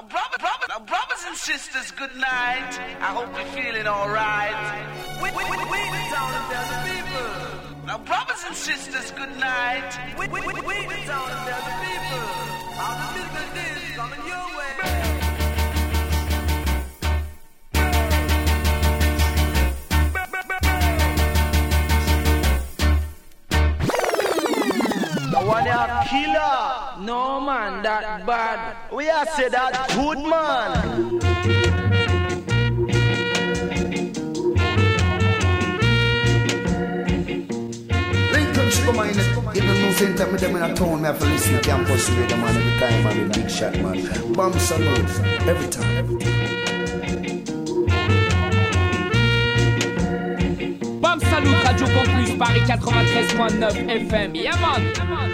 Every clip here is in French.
Now, brother, brother, now, brothers and sisters, good night. I hope you're feeling alright. We, we, we, we the town tell the people. Now, brothers and sisters, good night. We, we, we, we the town tell the people. All the physical days coming your way. One killer. No man, that bad. We are say that good man. Lincoln should come in it. Even no same time with them in a town, me have to listen to campus radio man every time, man, the big shot, man. Bomb salute, every time. Bam Salut, Radio Campus, Paris 93.9 FM. Yeah man.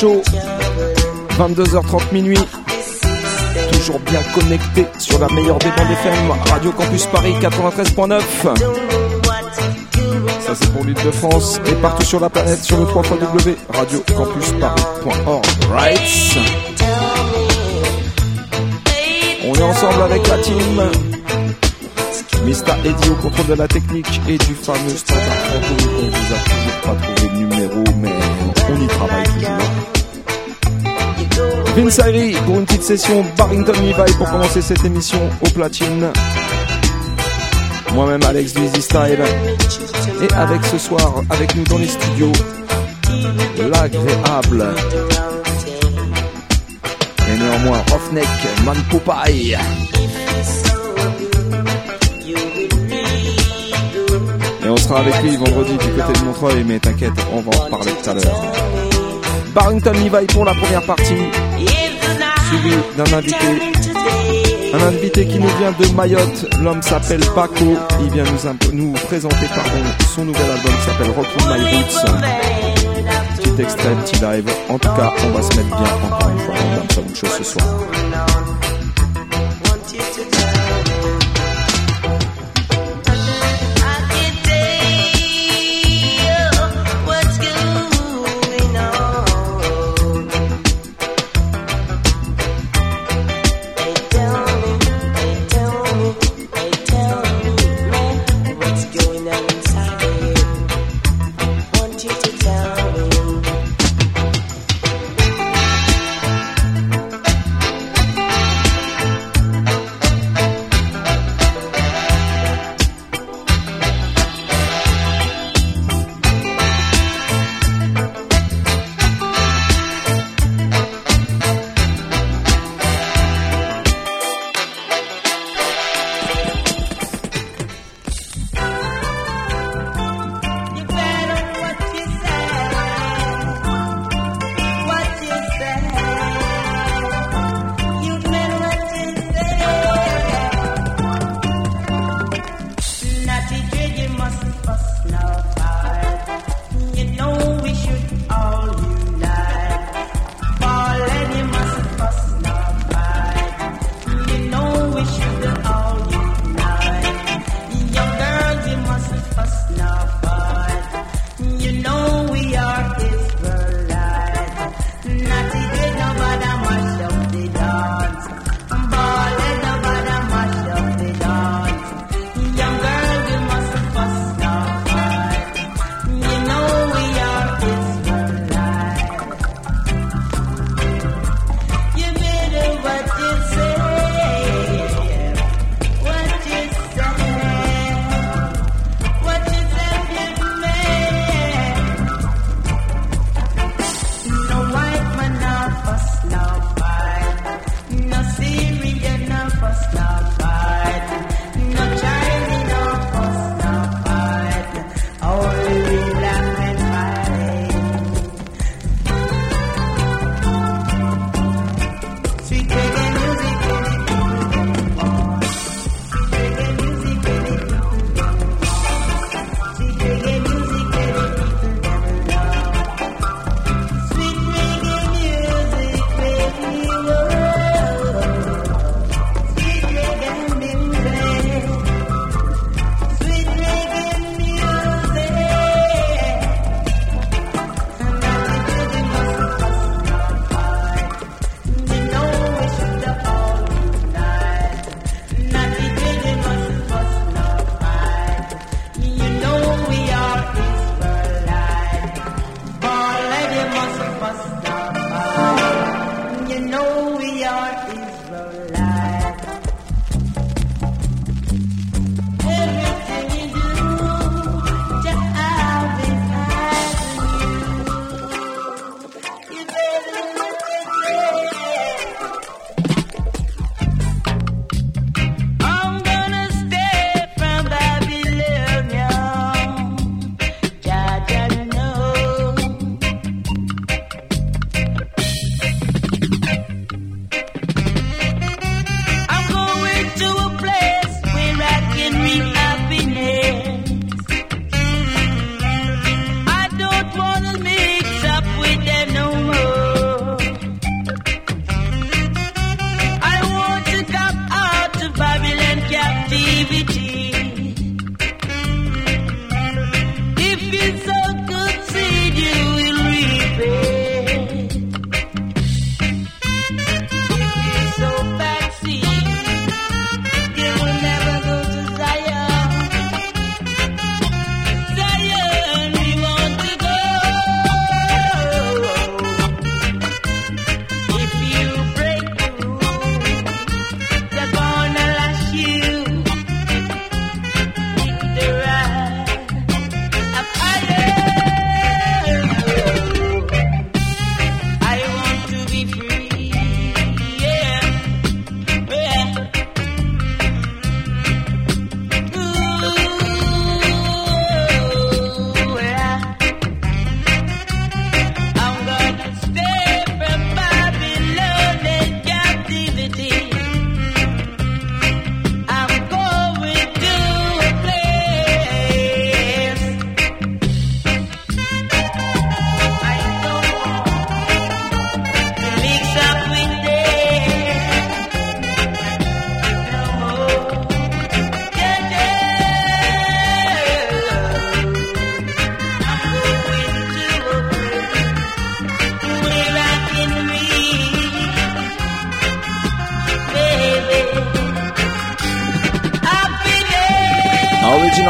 Bam Salut Show, 22h30 minuit. Toujours bien connecté sur la meilleure des bandes FM, Radio Campus Paris 93.9. Ça c'est pour l'île de France et partout sur la planète sur le 3 radiocampusparis.org. Right. On est ensemble avec la team. Mr. Eddie au contrôle de la technique et du fameux standard fantôme qu'on vous a toujours pas trouvé le numéro, mais on y travaille toujours. Vince Ayri pour une petite session Barrington Levi pour commencer cette émission au platine. Moi-même Alex Easy Style. Et avec ce soir, avec nous dans les studios, l'agréable. Et néanmoins Roughneck Man Popeye. Sera avec lui vendredi du côté de Montreuil, mais t'inquiète, on va en reparler tout à l'heure. Barrington Levi pour la première partie, suivi d'un invité. Un invité qui nous vient de Mayotte, l'homme s'appelle Paco, il vient nous, nous présenter pardon, son nouvel album qui s'appelle Rock with My Roots. Petit extrait, petit live. En tout cas, on va se mettre bien encore une fois dans Salut Show ce soir.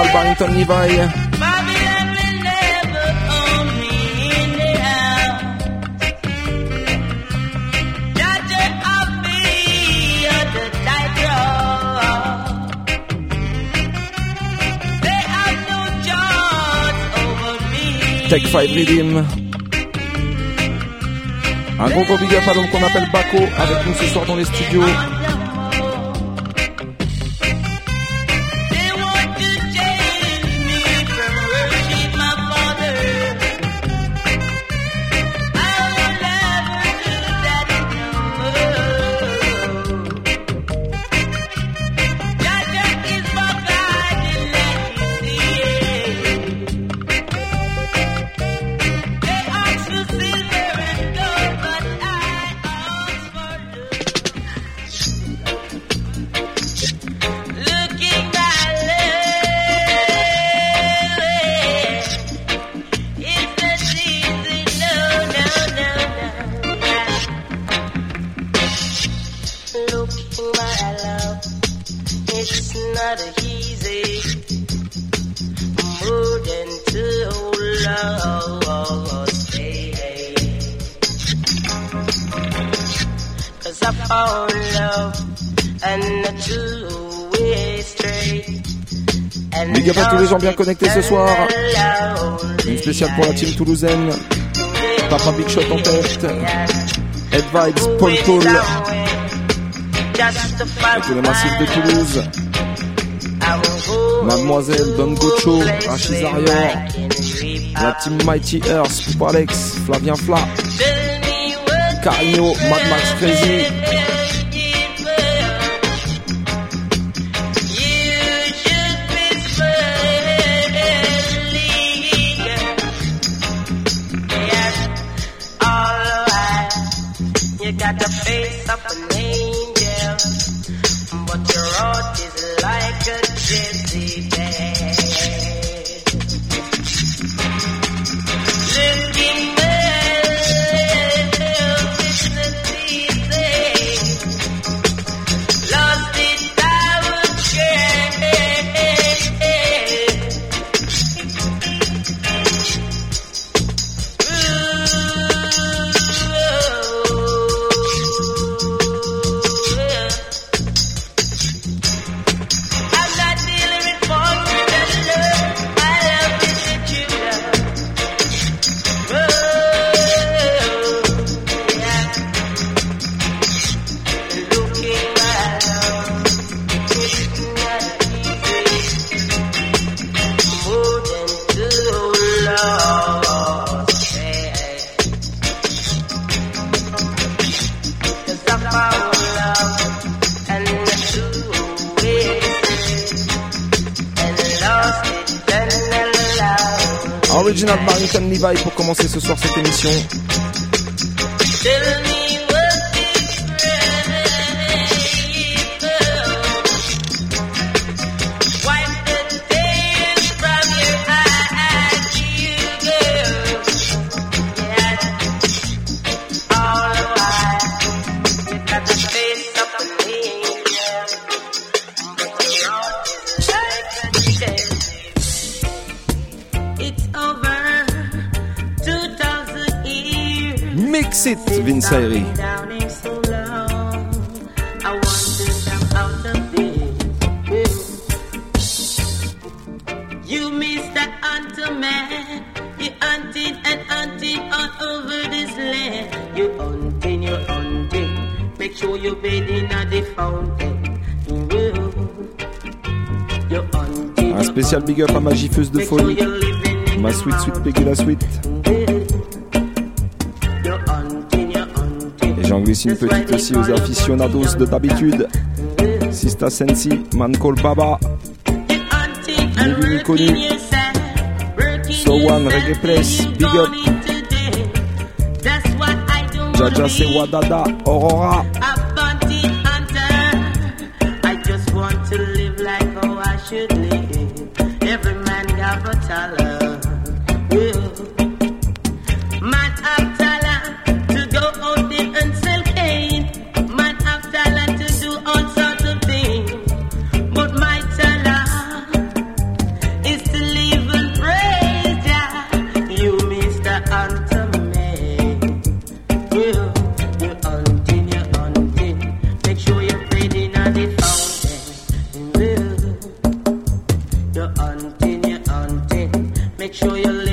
Mal Barrington Levi. Tech 5 Redeem. Un gros gros big up à l'homme qu'on appelle Baco avec nous ce soir dans les studios. bien connectés ce soir. Une spéciale pour la team toulousaine. Papa Big Shot en tête. Head Paul Paul. Tous les massifs de Toulouse. Mademoiselle Don Gocho, Rachid La team Mighty Earth, Poop Alex, Flavien Fla. Carino, Mad Max Crazy. suite. Et j'en glisse une petite aussi aux aficionados de d'habitude. Sista Sensi, Mancol Baba, ni. So One Reggae Place, Big Up. Jaja Sewadada, Aurora. make sure you.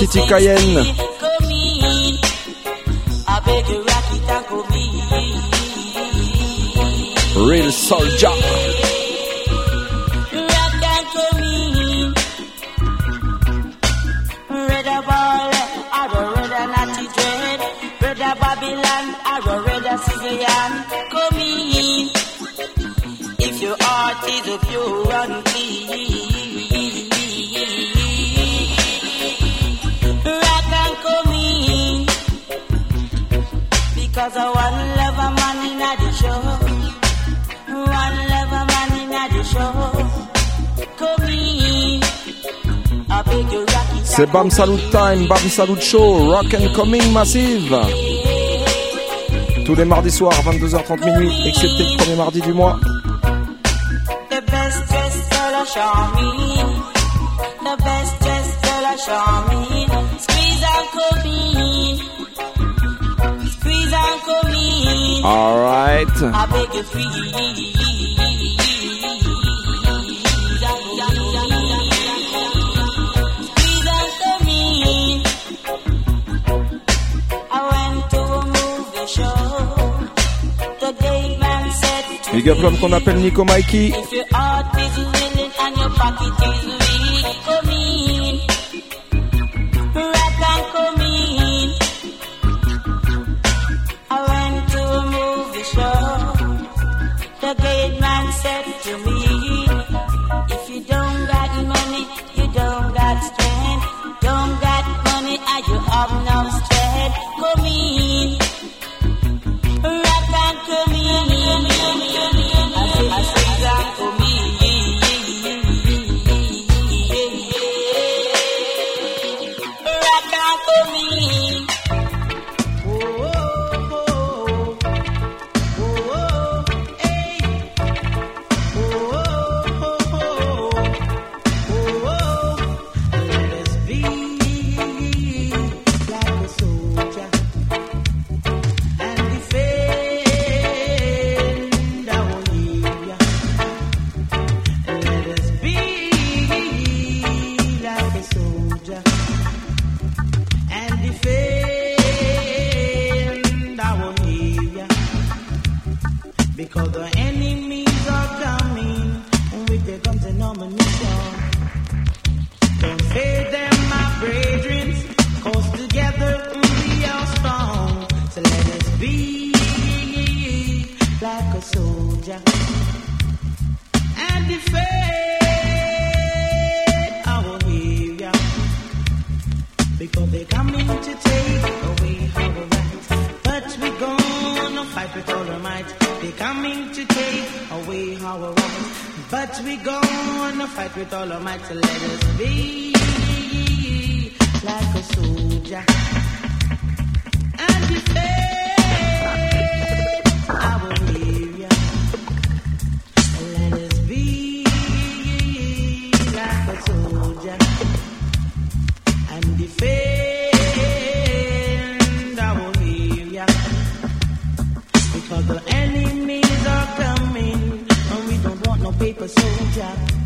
Titi Cayenne. Real soldier. Come in if your heart is pure. C'est Bam Salut Time, Bam Salut Show, Rock and Coming Massive. Tous les mardis soirs, 22h30 minuit, excepté le premier mardi du mois. The best dress girl of Charmin. The best dress girl of Squeeze and Kobe. Squeeze and Kobe. Alright. I beg free. Big up l'homme qu'on appelle Nico Mikey. If your heart is willing and your pocket is might. They're coming to take away our rights. But we gonna fight with all our might. So let us be like a soldier and defend Yeah.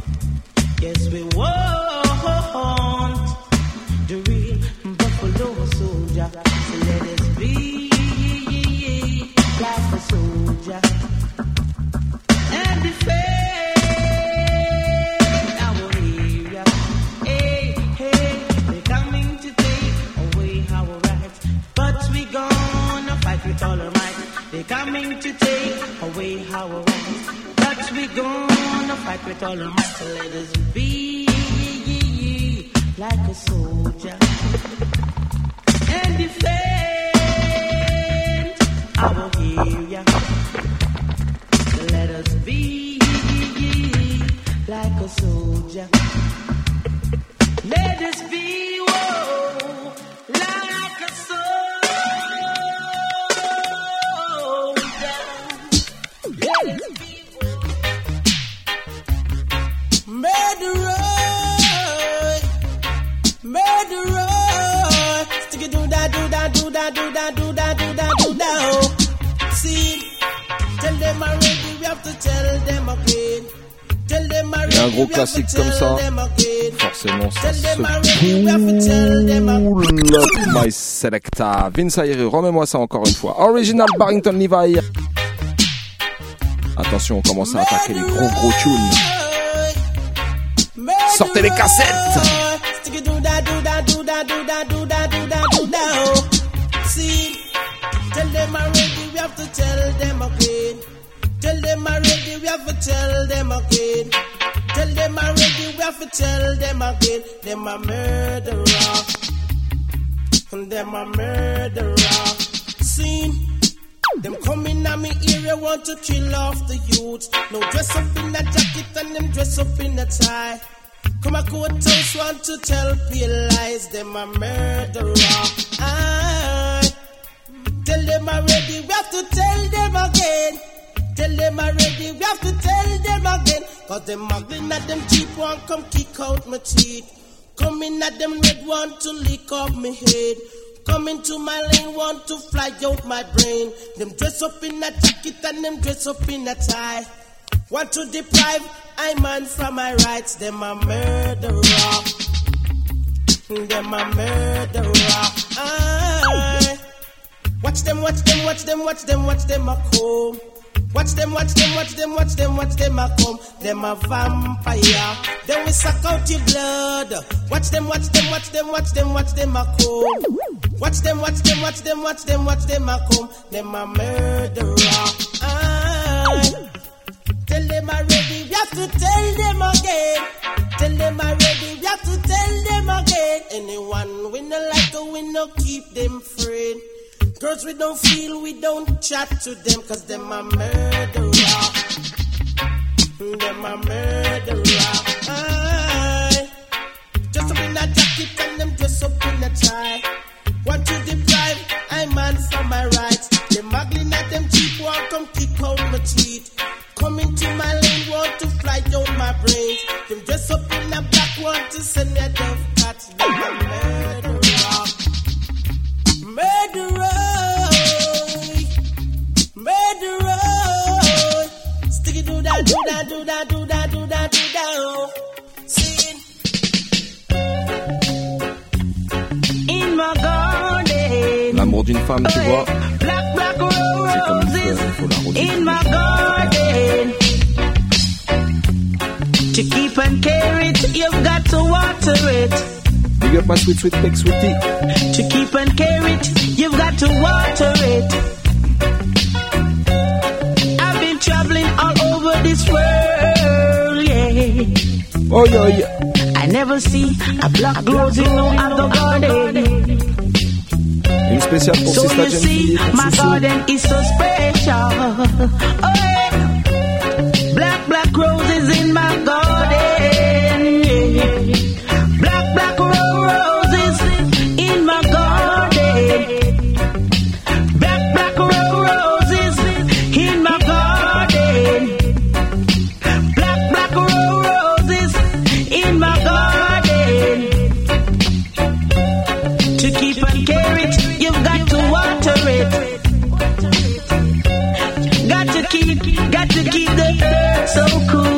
Selecta. Vince Ayre, remets-moi ça encore une fois. Original Barrington Levi. Attention, on commence à attaquer les gros gros tunes. Sortez les cassettes. Tell them we have to tell them again. Murderer. Them a murderer. See, them coming at me area want to kill off the youth. No dress up in a jacket and them dress up in a tie. Come a courthouse want to tell pale lies. Them a murderer. I tell them already. We have to tell them again. Tell them already. We have to tell them again. Cause them muggling at them cheap one come kick out my teeth. Coming at them red want to lick off my head. Coming to my lane want to fly out my brain. Them dress up in a jacket and them dress up in a tie. Want to deprive I man from my rights. Them a murderer. Them a murderer. I watch them, watch them, watch them, watch them, watch them a come. Watch them, watch them, watch them, watch them, watch them a come. Them a vampire. Then we suck out your blood. Watch them, watch them, watch them, watch them, watch them a come. Watch them, watch them, watch them, watch them, watch them a come. Them a murderer. Aye. Tell them already, we have to tell them again. Tell them already, we have to tell them again. Anyone we no like to, we no keep them friend. Girls we don't feel, we don't chat to them, cause them a murderer. Them a murderer. Aye. Just up in a jacket and them dress up in a tie. Want to deprive, I'm man for my rights. Them muggling at them cheap, want come kick out my teeth. Come into my lane, want to fly down my brains. Them dress up in a black, want to send their dove cats. Them a. Murderer. Sticky do that, do that, do that, do that, do that, do. Sing. In my garden. L'amour d'une femme, tu vois. Oh, black, black comme roses il faut la rôder. in my garden. To keep and care it, you've got to water it. Big up my sweet, sweet, big sweetie. To keep and care it, you've got to water it. This world, yeah. Oh, yo, yo. I never see a black rose in no other garden. Une spéciale pour So you see, my garden is so special. Oh, yeah. Black, black roses in my garden. Keep, got to keep the so cool,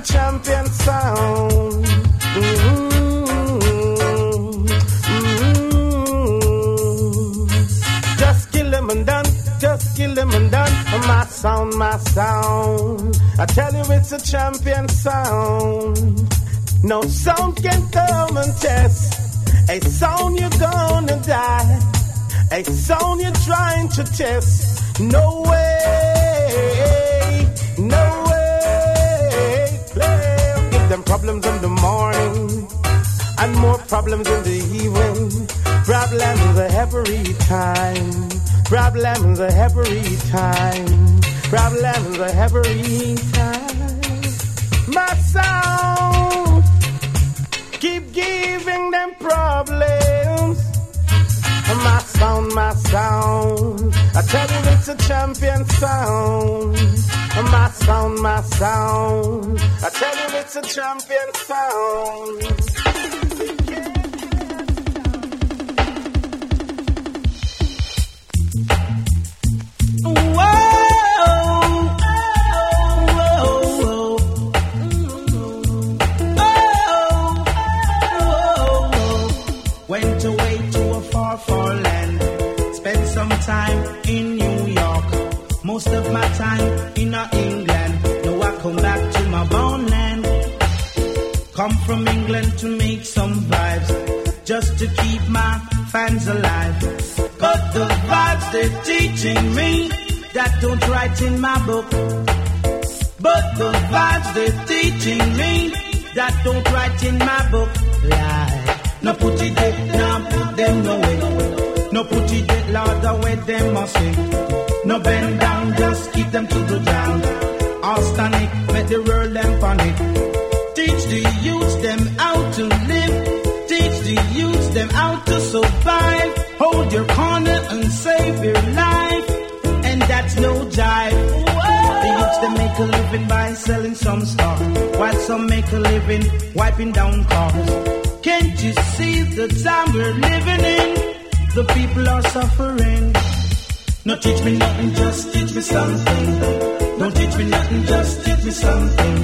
champion sound. Mm-hmm. Just kill and done, just kill and done. My sound, my sound. I tell you, it's a champion sound. No sound can come and test. A sound you're gonna die. A sound you're trying to test. No way, problems in the morning and more problems in the evening. Problems every time. Problems every time. Problems every time. My sound keep giving them problems. My sound, my sound. I tell you it's a champion sound. My sound, my sound. I tell you it's a champion sound. Went away to a far, far land. Spent some time in New York. Most of my time in uh, England. Now I come back to my born land. Come from England to make some vibes. Just to keep my fans alive. But the vibes they're teaching me that don't write in my book. But the vibes they're teaching me that don't write in my book. Lie. No put it there, no put them nowhere. No put it there, Lord, the way them must sing. No bend down, just keep them to the ground. All make the world them panic. Teach the youth them how to live. Teach the youth them how to survive. Hold your corner and save your life. And that's no jive. The youths them make a living by selling some stuff. While some make a living wiping down cars. Can't you see the time we're living in? The people are suffering. No teach me nothing, just teach me something. Don't teach me nothing, just teach me something.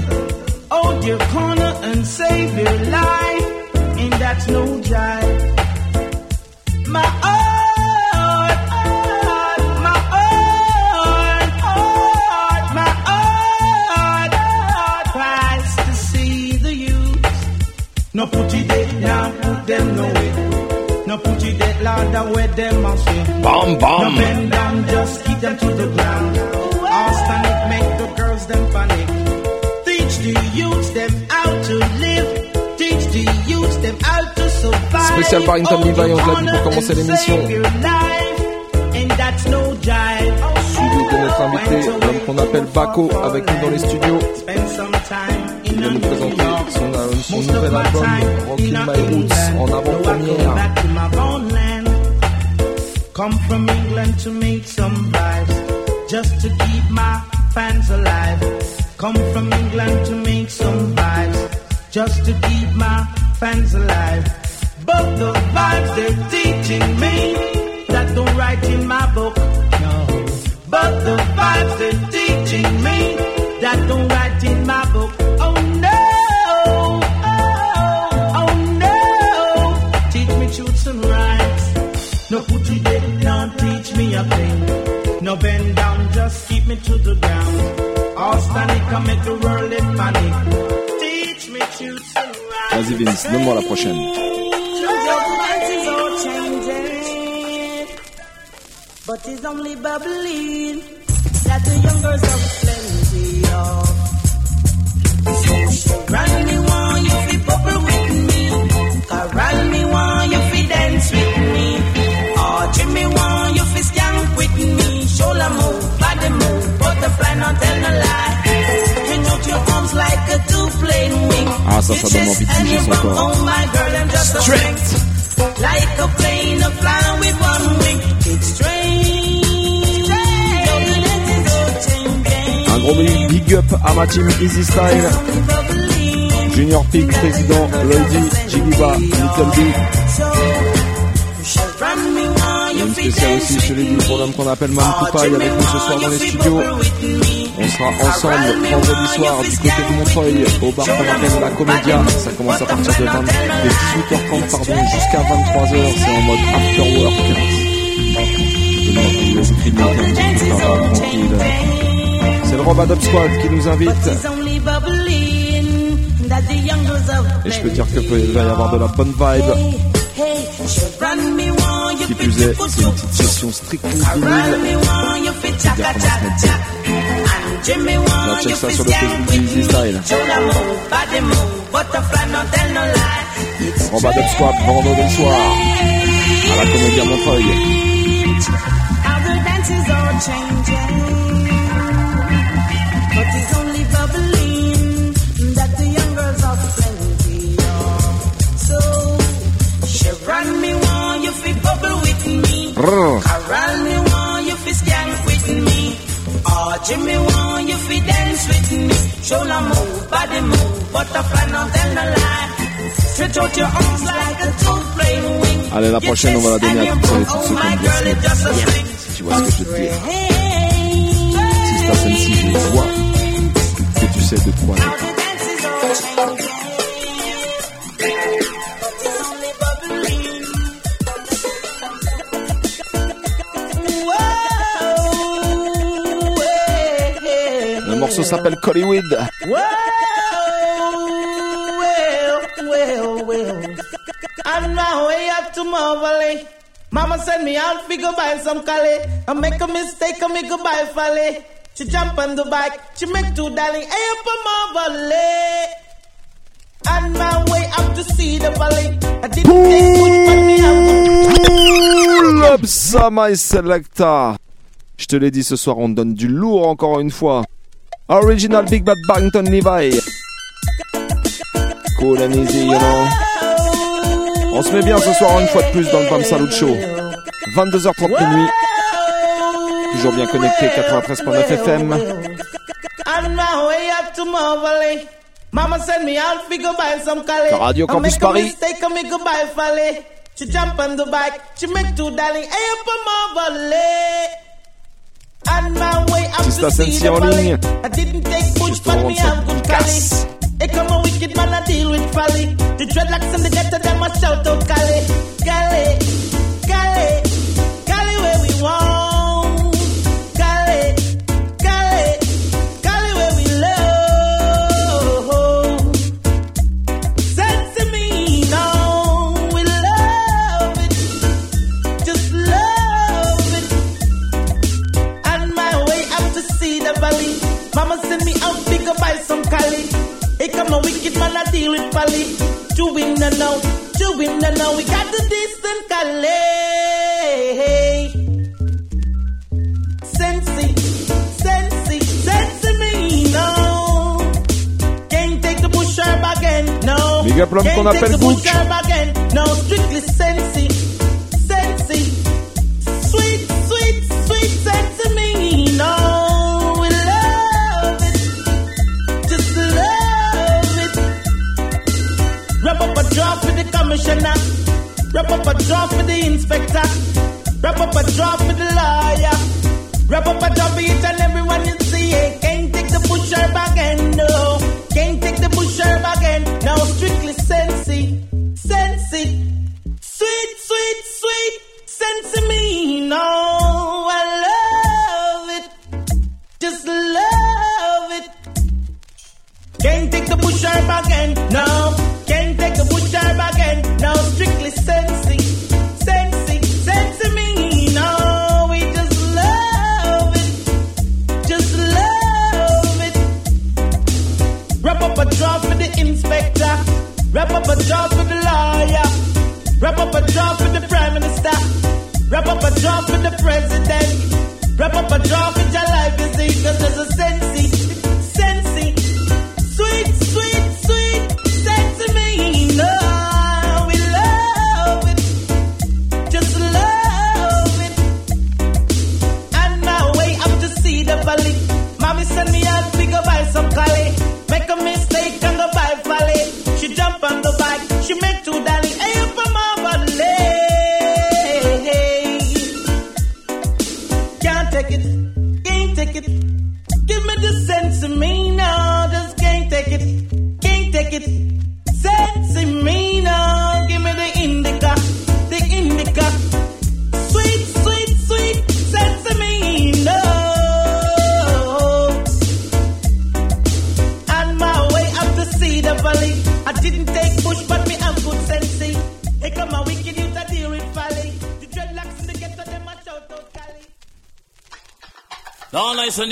Hold your corner and save your life. And that's no jive. My heart, heart, my heart, heart, my heart, heart cries to see the youth. No put it there, now put them nowhere. No put it there, Lord, way them must be. Bam, bam. Just keep them to the ground. All stand it, make the girls them panic. Teach the youths them how to live. Teach the youths them how to survive. Spécial Levi, on l'a dit pour commencer l'émission. Suivi de notre invité, l'homme qu'on appelle Baco, avec nous dans les studios. Spend some time Il va nous présenter son, euh, son nouvel album, Rockin' in My Roots, en avant-première. Come from England to make some vibes, just to keep my fans alive. Come from England to make some vibes, just to keep my fans alive. But the vibes they're teaching me that don't write in my book, no. But the vibes they're teaching me that don't write in my book. A thing. No bend down, just keep me to the ground. All standing come make the world in panic. Teach me to rights. Vas-y Vince, donne-moi la prochaine. But it's only bubbling that the young girls have plenty of. So Ah, ça, ça donne envie de bouger son corps. Oh my girl, I'm just a Straight. swing. Like a plane, a flying with one wing. It's strange. Un gros big big up à ma team Easy Style, Junior Peak, président, Lloydie, Jiliba, Little B. Une spéciale aussi, dit, pour l'homme qu'on appelle Man Coupaille avec nous ce soir dans les studios. On sera ensemble vendredi soir du côté de Montreuil au bar qu'on la Comédia. Ça commence à partir de, 20, de 18h30 pardon, jusqu'à 23h. C'est en mode after work. C'est le Robadop Squad qui nous invite. Et je peux dire que il va y avoir de la bonne vibe. Qui plus est, c'est une petite session strictement. On check ça sur le Facebook d'Easy Style. Robadop Squad, vendredi soir, à la Comédia Montreuil. But Jimmy want you fi dance with me. Shoulder move, body move, butterfly not tell no lie. Stretch out your arms like a toad playing wing. Allez, la prochaine, on va la donner à toutes celles et tous ceux qui aiment bien Smith. Si tu vois ce que je veux dire? Si c'est pas celle-ci, je vois que tu sais de quoi je parle. S'appelle Collywood. Go buy some a mistake, I make go buy jump on the bike, she make two darling, hey me up. Je te l'ai dit, ce soir, on donne du lourd encore une fois. Original Big Bad Barrington Levi. Cool and easy, you know. On se met bien ce soir une fois de plus dans le Bam Salut Show. 22h30 minuit. Toujours bien connecté, 93.9 FM. Mama send me out, go buy some Cali. Radio Campus Paris. a mistake, I make go buy Folly. She jump on the bike, she make two darling, hey up on Marvelly. On my way up to see the valley. I didn't take much, but me have good Cali. casse. Hey, come a wicked man, I deal with folly. The dreadlocks and the ghetto, them a shout out. Cali, Cali, Cali Cali. Here come a wicked man, I deal with folly. Chewing the now, chewing the now. We got the distant Cali. Sensi, sensi, sensi me now. Can't take the bush herb again, no. Appelle the Butch. bush herb again, no. Strictly sensi. Commissioner. Wrap up a draw for the inspector. Wrap up a draw for the lawyer. Wrap up a draw for each and everyone you see. Hey, can't take the bush herb again, no. Can't take the bush herb again. Now strictly sensi,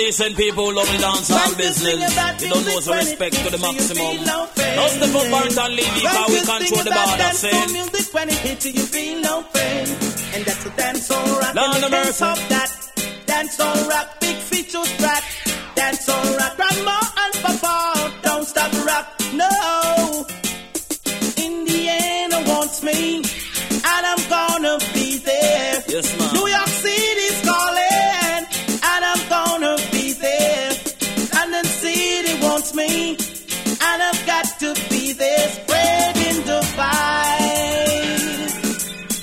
decent people love the dance and business. You don't know respect to the maximum. No step up Barrington Levy because we control the border. Saying. music when it hits you, you feel no pain. And that's a dance on rock. Lord and have mercy. stop that. Dance on rock, big feature strat. Dance on rock, grandma and papa. Don't stop rock, wants me, and I've got to be there, spreading the vibes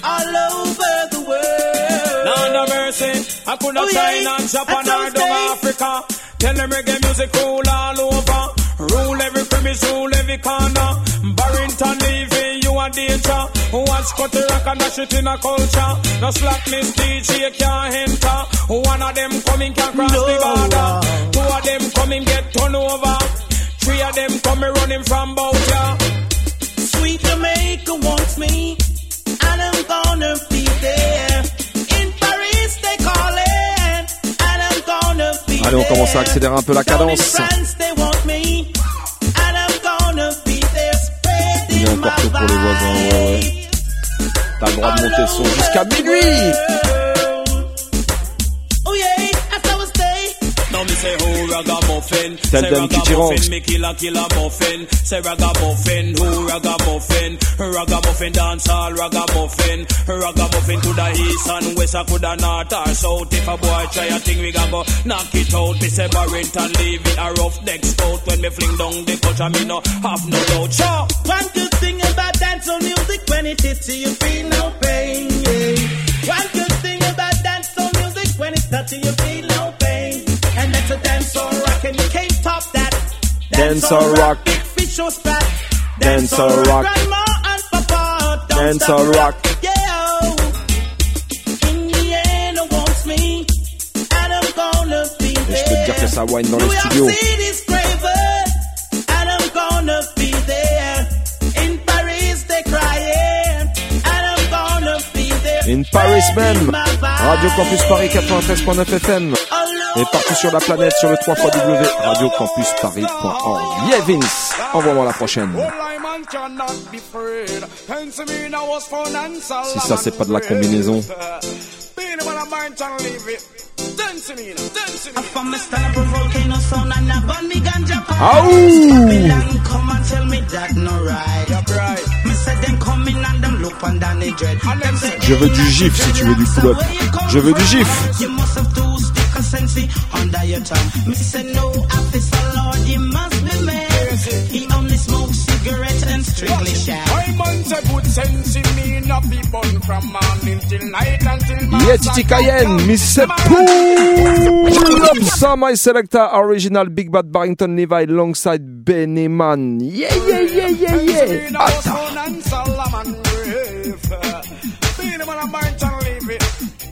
all over the world. Lord have mercy. I could not Oh, sign yeah. Japan or what Africa. Tell them reggae music rule all over. Rule every premise, rule every corner. Barrington leaving you a danger. Once cut the rock and dash it in a culture. No slackness DJ can't enter. One of them coming can cross the border. Two of them coming get turned over. Three of them coming running from bout ya. Sweet Jamaica wants me, and I'm gonna be there. In Paris they calling, and I'm gonna be Allez, on commence à there. accélérer un peu la Down in cadence. France they want me, and I'm gonna be there, Il est spreading encore my tôt pour les voisins, ouais, ouais. T'as le droit de monter le son jusqu'à minuit. Stay. Me say who ragamuffin Tell Say them Kitty Ronks. ragamuffin, me kill a killer muffin Say ragamuffin, who ragamuffin Ragamuffin dance all ragamuffin Ragamuffin to the east and west or to the north or south If a boy try a thing we gon' go knock it out Me say Barrington leave it a rough neck stout When me fling down the culture me no have no doubt Sure One good thing about dancehall music when it hits you, you feel no pain. Yeah. One good thing about dancehall music when it's touching you, feel no pain a dance or rock, and you can't top that. Dance, dance or rock, rock. big fish or splat. Dance, dance or rock, grandma and papa. Don't dance or rock. rock. Yeah. Oh. Indiana wants me, and I'm gonna be there. Je peux te dire que ça gonna be there. In Paris man. Radio Campus Paris 93.9 FM. Et partout sur la planète sur le 3 radiocampusparis.org. Yeah Vince, envoie-moi la prochaine. Si ça c'est pas de la combinaison. Je veux du gif si tu veux du pull-up. Je veux du gif. You must have two stick of sense under your tongue. Me say no officer Lord, you must be mad. He only smokes cigarette and strictly shag. I man say good sense in me not be born from morning till night until Yeah Titi Cayenne, Mr. Pull Up Some My Selector Original Big Bad Barrington Levi alongside Benny Man. Yeah yeah yeah yeah yeah. Atta.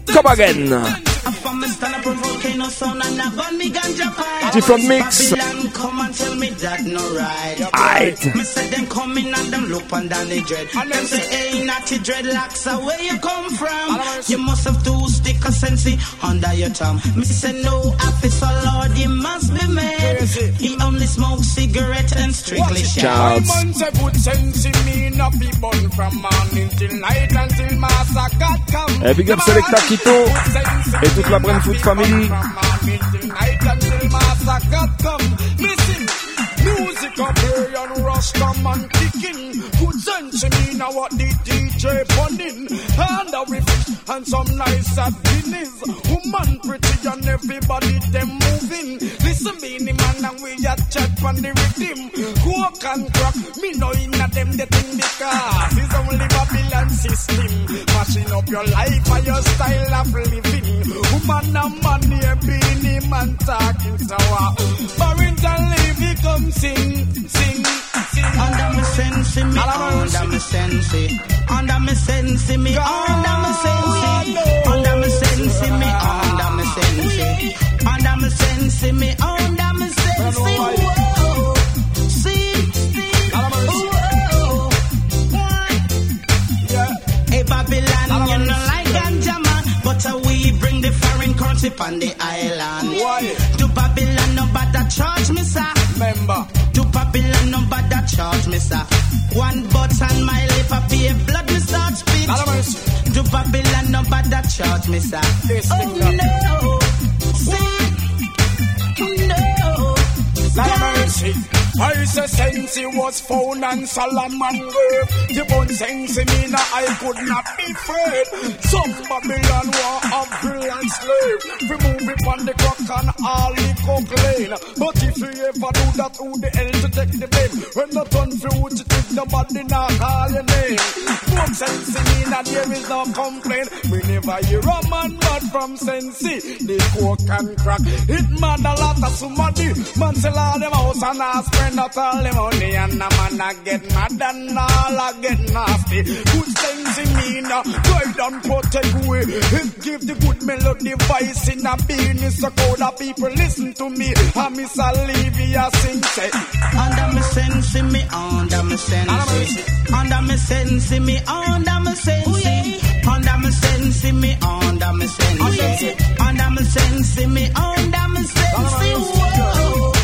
Come again. From a stand up a volcano sound and a burn me ganja pipe. Different mix. Babylon come and tell me that no right. Aight. Me say them coming and them look on Danny Dread. Them say, hey, natty dreadlocks, uh, where you come from? You must have two stick of sense under your tongue. Me say, no, officer Lord, you must be mad. He only smokes cigarette and strictly shag. I man say good sense in me not be born from morning till night until master God come. Eh, big up Selecta Kito et toute toute la Brentwood family. Music Iberian Rush come and kicking. Good sense me now what the DJ punning. And a refit and some nice at. Woman pretty and everybody them moving. Listen me the man and we a chat on the rhythm. Coke and crack, me know inna them the thing because it's only Babylon system. Mashing up your life and your style of living. Woman and man here being him and talking sour. Uh, Barrington Levy come sing, sing, sing. Under me sense, me under me sense, under me sense, me under me sense, under me sense, me under me sense, under me sense, me under me sense. Whoa, see, whoa, why? Hey Babylon, you know like ganja man, but uh, we bring the foreign chip on the island. To Babylon, no bother charge me, sir. Remember. Babylon, no bother charge me, sir. One button, my lip, I pay blood, me start spit. To Babylon, no bother charge me, sir. Oh no, see, no. Lord of mercy. I say sense was found and Solomon grave. The bone sense mean I could not be afraid. Some Babylon war of brilliant slave. Remove it from the clock and all the cook lane. But if you ever do that, who the hell to take the blame? When the done fugitive, nobody now call your name. Bone sense mean that there is no complaint. We never hear a man bad from sense. The coke and crack. It mad a lot of somebody. Man sell all them house and I spend out all the money and a man a get mad and all a get nasty. Good things in me now, guide and protect we. Give the good melody voice in a business so call the people listen to me. And Miss Olivia sing say. Eh. Under me sense, me under me sense. Under me sense, me under me sense. Under me sense, me under me sense. Under me sense, me under me sense. Whoa. See,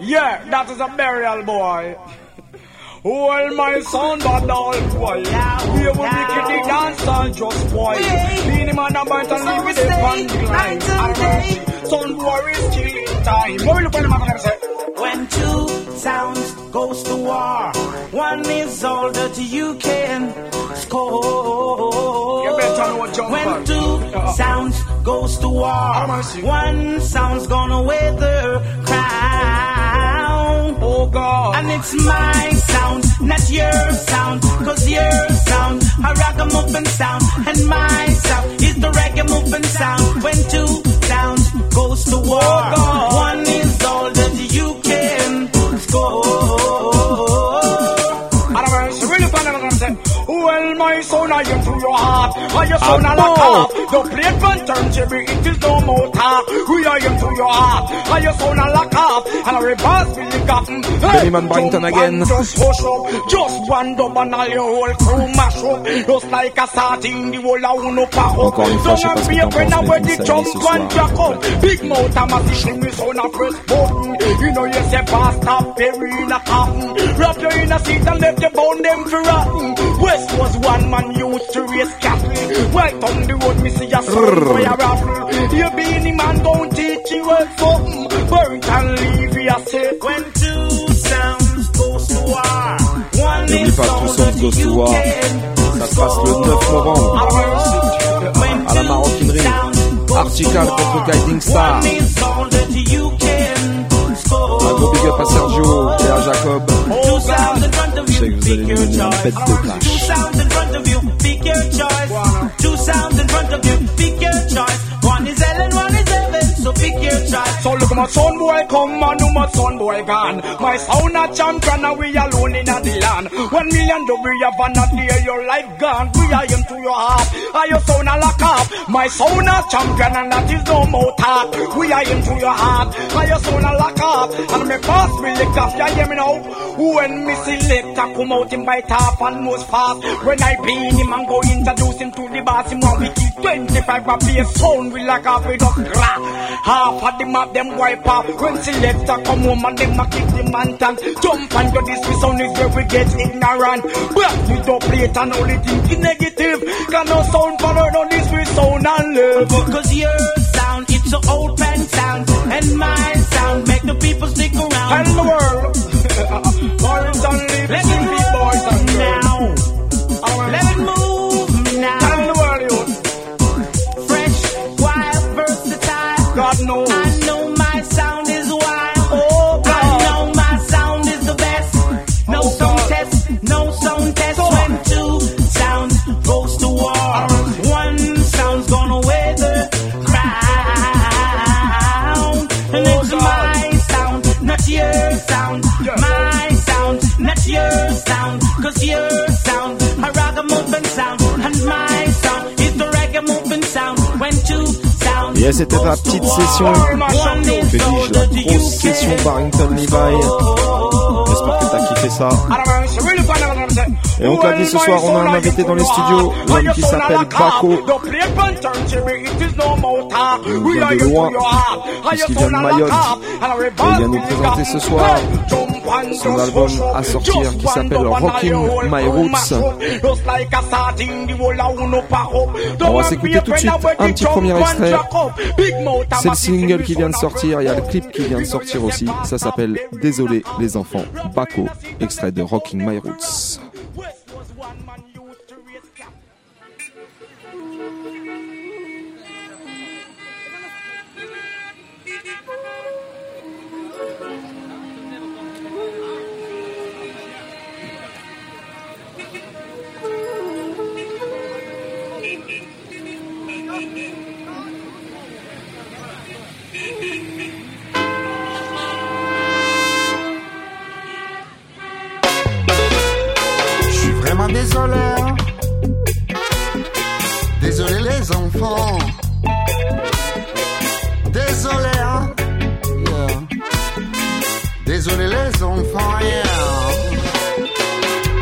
Yeah, that is a burial boy. Well, my son, but all boy. We will make it the dance and just boy. Being man about and leave with a panty line. I don't mercy. Son boy is killing time. What will you find him after say? When two sounds goes to war, one is older to you can score. You better know what When on. two sounds goes to war, one sound's gonna wear the crown. Oh God. And it's my sound, not your sound, cause your sound a ragamuffin sound, and my sound is the reggae moving sound. When two sounds goes to war, one is my son, I am through your heart. I your son, I like up. The plate van turn cherry, it is no more talk. We are in through your heart. I your son, I like up. And I reverse will lick up. Bennyman Barrington jump again. Just up. Just one dub and all your whole crew mash up. Just like a sardine, the whole of uno pack up. Ce que t'en when I wear the jump and jack up. Big mouth, I'm a fishing with son a press button. You know you say up, bury in a cotton. Wrap you in a seat and left you bound them for rotten. West was one man used to raise cattle. Right on the road, me see a son for your raffle. You man don't teach you well something. Burnt and leave you say. When two sounds goes to war, one N'oublie pas, older Sounds Goes to War. Ça se passe le 9 novembre à la maroquinerie. Article contre Guiding Star. Un gros big up à Sergio et à Jacob. Two sounds in front of Je sais you, que vous allez pick nous your donner un choice. de clash. Two sounds in front of you, pick your choice. Two sounds in front of you, pick your choice. So look my son boy come and do my son boy gone. My sound a champion and we alone in a the land. One million do we have and not your life gone. We are him to your heart. Are your sound a lock up? My sound a champion and that is no more talk. We are him to your heart. Are your sound a lock up? And me pass me lick up. You hear me now? When me select a come out him bite off and most fast. When I beat him and go introduce him to the boss, him want we keep 25 of bass sound we like with us crack. Half of them of them wipe off. When selector come home and them a kick the man tank. Jump and go this sound is where we get ignorant. But we don't play it and only think negative. Can no sound follow no this we sound and live. Cause your sound, it's an old man sound. And my sound make the people stick around. Tell the world. Boys and live, Let sweet it boys and girls. know. I know. Et c'était la petite session, dis-je, la grosse session Barrington Levi. J'espère que t'as kiffé ça. Et on t'a dit ce soir, on a un invité dans les studios, l'homme qui s'appelle Paco. Il vient de loin, puisqu'il vient de Mayotte. Et il vient nous présenter ce soir son album à sortir qui s'appelle Rocking My Roots. On va s'écouter tout de suite un petit premier extrait. C'est le single qui vient de sortir, il y a le clip qui vient de sortir aussi. Ça s'appelle Désolé les enfants, Baco, extrait de Rocking My Roots. Désolé. hein. Désolé les enfants. Désolé. hein. Désolé les enfants.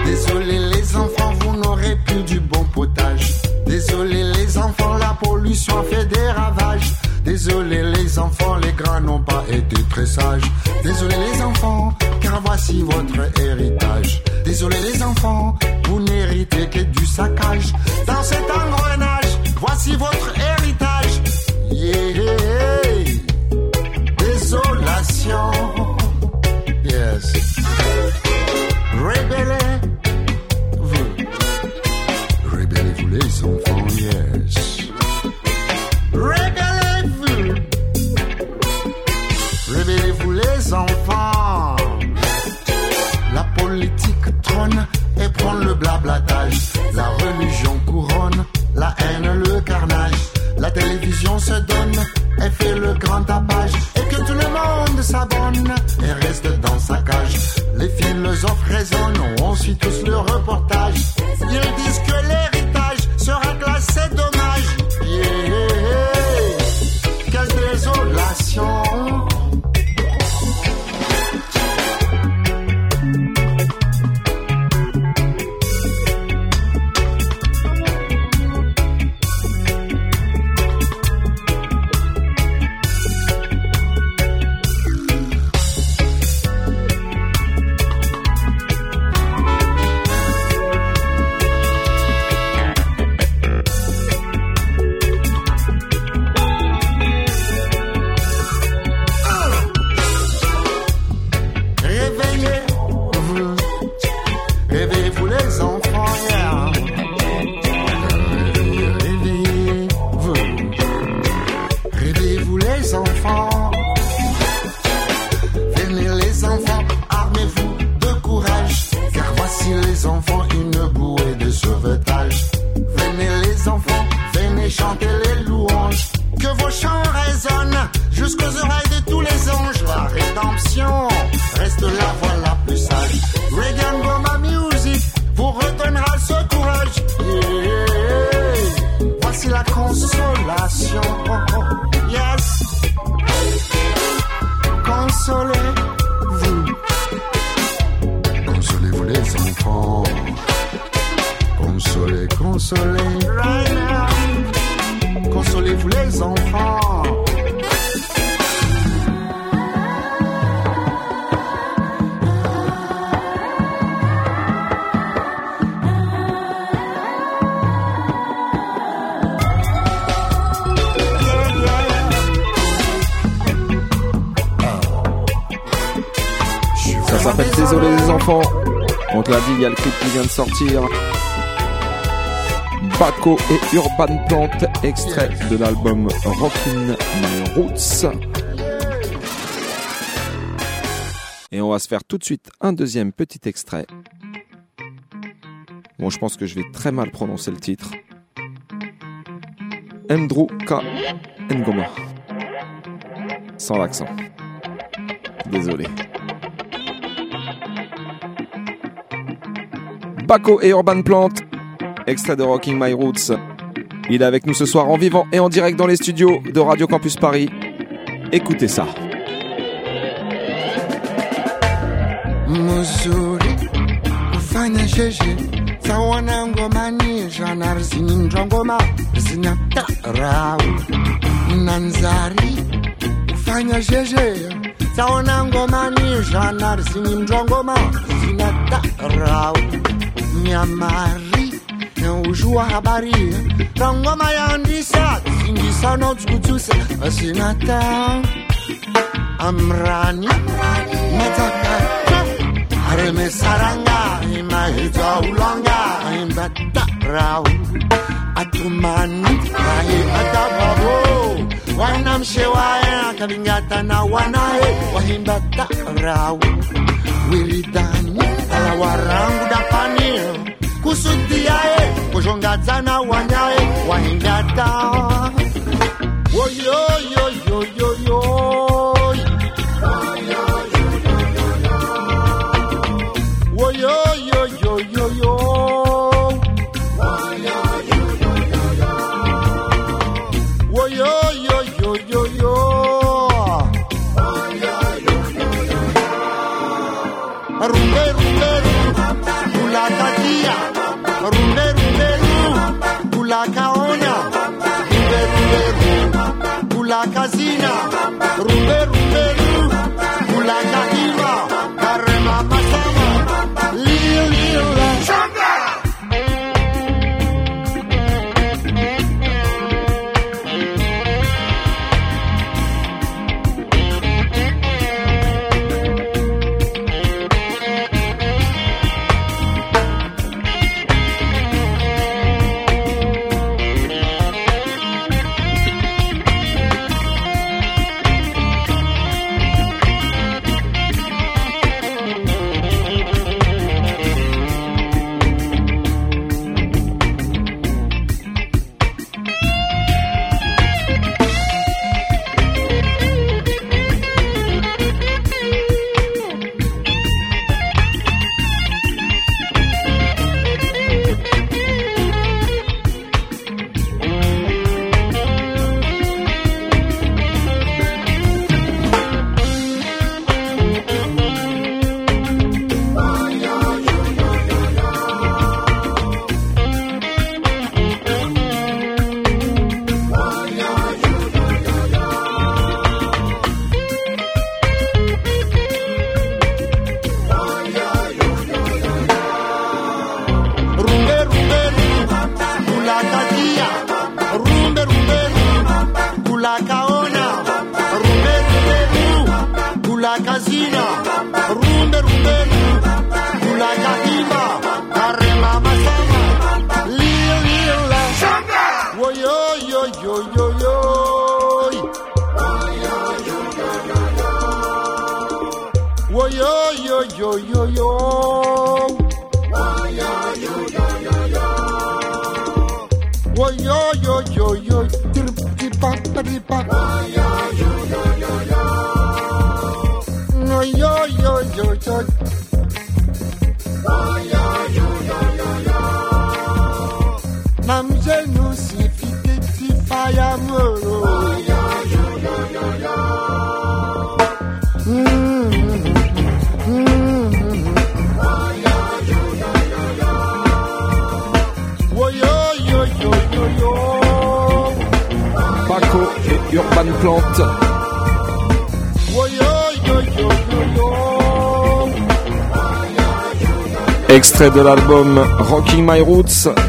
Désolé les enfants, vous n'aurez plus du bon potage. Désolé les enfants, la pollution a fait des ravages. Désolé les enfants, les grands n'ont pas été très sages. Désolé les enfants, car voici votre héritage. Désolé les enfants, vous n'héritez que du saccage. Dans cet engrenage, voici votre héritage. Yeah. Désolation. Yes. Rébellez-vous. Te l'a dit, il y a le clip qui vient de sortir. Baco et Urban Plant, extrait de l'album Rockin' My Roots. Et on va se faire tout de suite un deuxième petit extrait. Bon, je pense que je vais très mal prononcer le titre. Andrew K. Ngoma. Sans l'accent. Désolé. Baco et Urban Plant, extrait de Rocking My Roots. Il est avec nous ce soir en vivant et en direct dans les studios de Radio Campus Paris. Écoutez ça. miamari neuzhu habari. Rangoma yandisa zingisanodzgudzusa vazinata amrani matsakata remesaranga imahidzaulanga imbatarao atumani aye atavavo wanamshewaya kavingatana wanahe wahimbatarao wiridani ala warangu dapani kusudiae kushongadzana wanyae wahingata woyoyoyoyoyo De l'album Rocking My Roots.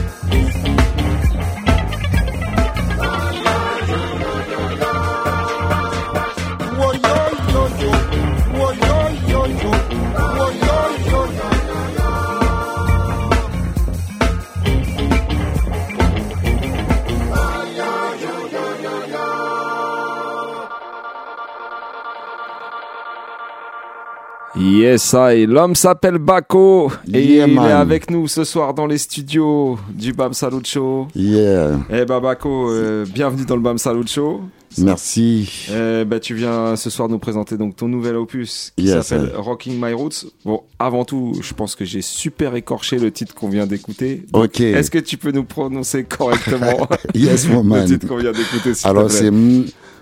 Yes, I. L'homme s'appelle Bako et Yeah, il man. est avec nous ce soir dans les studios du Bam Salut Show. Yeah. Eh bah Bako, euh, bienvenue dans le Bam Salut Show. Merci. Euh, bah, tu viens ce soir nous présenter donc ton nouvel opus qui Yes, s'appelle Rocking My Roots. Bon, avant tout, je pense que j'ai super écorché le titre qu'on vient d'écouter. Ok. Est-ce que tu peux nous prononcer correctement Yes, le man. titre qu'on vient d'écouter Alors, c'est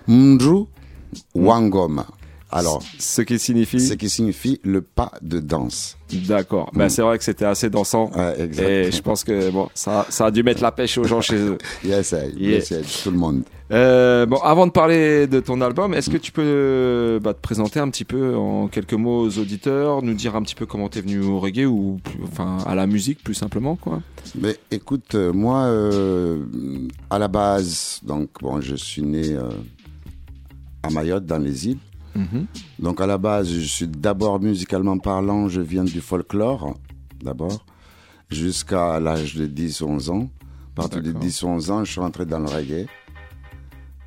Mdru Wangoma. Alors, ce qui signifie Ce qui signifie le pas de danse. D'accord. Bah, c'est vrai que c'était assez dansant. Et je pense que bon, ça, ça a dû mettre la pêche aux gens chez eux. Yes, I- yes, I- tout le monde. Euh, bon, avant de parler de ton album, est-ce que tu peux bah, te présenter un petit peu en quelques mots aux auditeurs, nous dire un petit peu comment t'es venu au reggae ou plus- enfin à la musique plus simplement quoi? Mais écoute, euh, moi, euh, à la base, donc bon, je suis né euh, à Mayotte, dans les îles. Mhm. Donc à la base, je suis d'abord musicalement parlant, je viens du folklore, d'abord, jusqu'à l'âge de 10-11 ans. À partir de 10-11 ans, je suis rentré dans le reggae.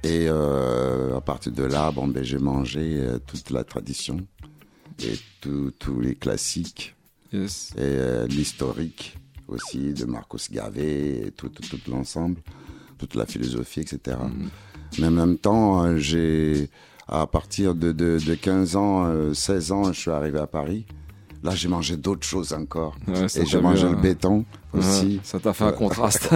Et euh, à partir de là, bon, ben, j'ai mangé euh, toute la tradition et tous les classiques Yes. et euh, l'historique aussi de Marcos Garvey et tout, tout, tout l'ensemble, toute la philosophie, etc. Mais en même temps, euh, j'ai à partir de, de, de 15 ans, euh, 16 ans, je suis arrivé à Paris. Là, j'ai mangé d'autres choses encore. Ouais, et j'ai mangé hein. le béton Ouais, aussi. ça t'a fait un Ouais. contraste.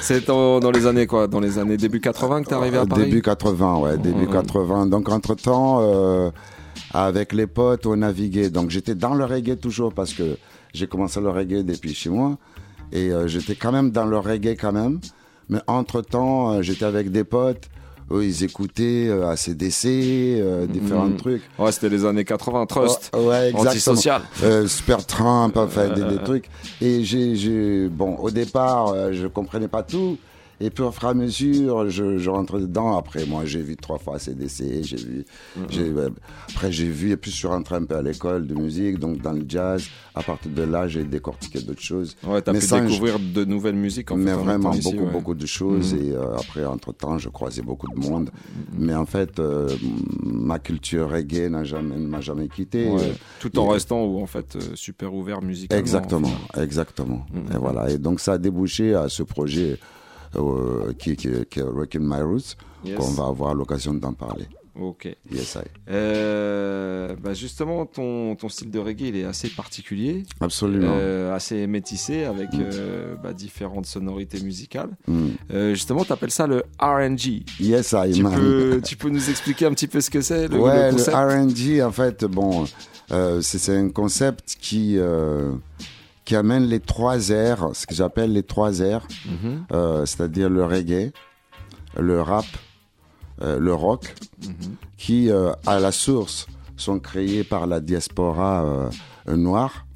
C'est dans, dans les années quoi? Dans les années début 80 que t'es arrivé à Paris? Début 80, ouais, début Ouais. 80. Donc, entre-temps, euh, avec les potes, on naviguait. Donc, j'étais dans le reggae toujours parce que j'ai commencé le reggae depuis chez moi. Et euh, j'étais quand même dans le reggae quand même. Mais entre-temps, euh, j'étais avec des potes. Eux, ils écoutaient euh, ACDC, euh, différents Mhm. trucs. Ouais, c'était les années 80, Trust, Oh, ouais, antisocial. Euh, Super Trump, enfin, des, des trucs. Et j'ai, j'ai, bon, au départ, euh, je comprenais pas tout. Et puis, au fur et à mesure, je, je rentrais dedans. Après, moi, j'ai vu trois fois CDC, j'ai vu, j'ai, euh, après, j'ai vu, et puis, je suis rentré un peu à l'école de musique, donc dans le jazz. À partir de là, j'ai décortiqué d'autres choses. Ouais, t'as pu sans- découvrir de nouvelles musiques en mais fait, vraiment ici, beaucoup ouais. beaucoup de choses Mhm. et euh, après entre temps je croisais beaucoup de monde mais en fait euh, ma culture reggae n'a jamais ne m'a jamais quitté Ouais, Euh, tout en et- restant en fait super ouvert musicalement. Exactement, en fait. exactement. Et voilà. Et donc ça a débouché à ce projet euh, qui, qui, qui est Rockin' My Roots, Yes. qu'on va avoir l'occasion d'en parler. Ok. Yes, I. Euh, bah justement, ton, ton style de reggae, il est assez particulier. Absolument. Euh, assez métissé avec Mm. euh, bah, différentes sonorités musicales. Mm. Justement, tu appelles ça le RNG. Yes, I, tu man. peux, tu peux nous expliquer un petit peu ce que c'est le, ouais, le le, concept R&D, en fait, bon, c'est c'est un concept qui qui amène les trois R, ce que j'appelle les trois R, Mhm. euh, c'est-à-dire le reggae, le rap, euh, le rock, Mhm. qui euh, à la source sont créés par la diaspora noire,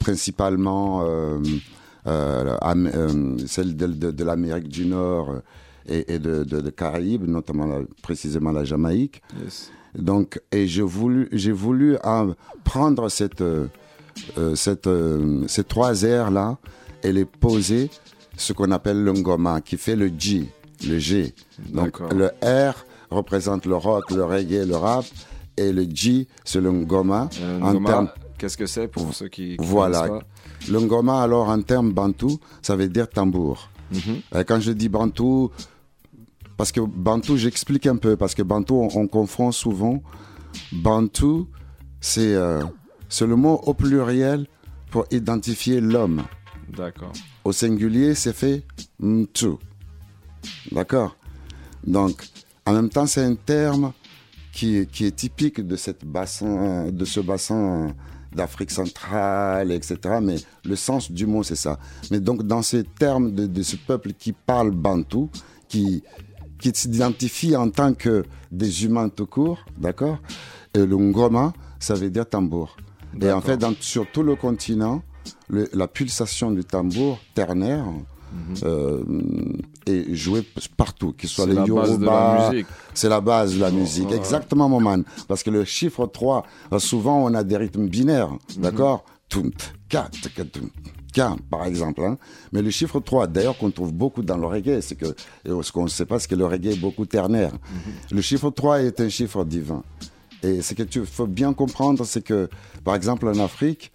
principalement celle de, de- de l'Amérique du Nord et, et de, de, de Caraïbes, notamment la- précisément la Jamaïque. Yes. Donc, et j'ai voulu, prendre cette, euh, cette, euh, ces trois airs là et les poser ce qu'on appelle le ngoma, qui fait le G, le G. Donc, le R représente le rock, le reggae, le rap, et le G, c'est le ngoma. Euh, en Ngoma, termes- Qu'est-ce que c'est pour ceux qui, qui voilà. connaissent pas? Le ngoma, alors, en termes bantou, ça veut dire tambour. Euh, Quand je dis bantou, parce que bantou, j'explique un peu, parce que bantou, on, on confond souvent. Bantou, c'est c'est le mot au pluriel pour identifier l'homme. D'accord. Au singulier, c'est fait mtu. D'accord Donc, en même temps, c'est un terme qui, qui est typique de, cette bassin, de ce bassin d'Afrique centrale, etc. Mais le sens du mot, c'est ça. Mais donc, dans ces termes de, de ce peuple qui parle bantou, qui, qui s'identifie en tant que des humains tout court, d'accord Et le ngoma, ça veut dire tambour. Et en fait, dans, sur tout le continent, le- la pulsation du tambour ternaire euh, est jouée partout, qu'il soit les Yoruba. C'est la base de la musique, ouais. exactement, mon man. Parce que le chiffre 3, euh, souvent, on a des rythmes binaires, Mhm. d'accord? Par exemple. hein. Mais le chiffre 3, d'ailleurs, qu'on trouve beaucoup dans le reggae, c'est que, et ce qu'on ne sait pas, c'est que le reggae est beaucoup ternaire. Mhm. Le chiffre 3 est un chiffre divin. Et ce que tu faut bien comprendre, c'est que, par exemple, en Afrique,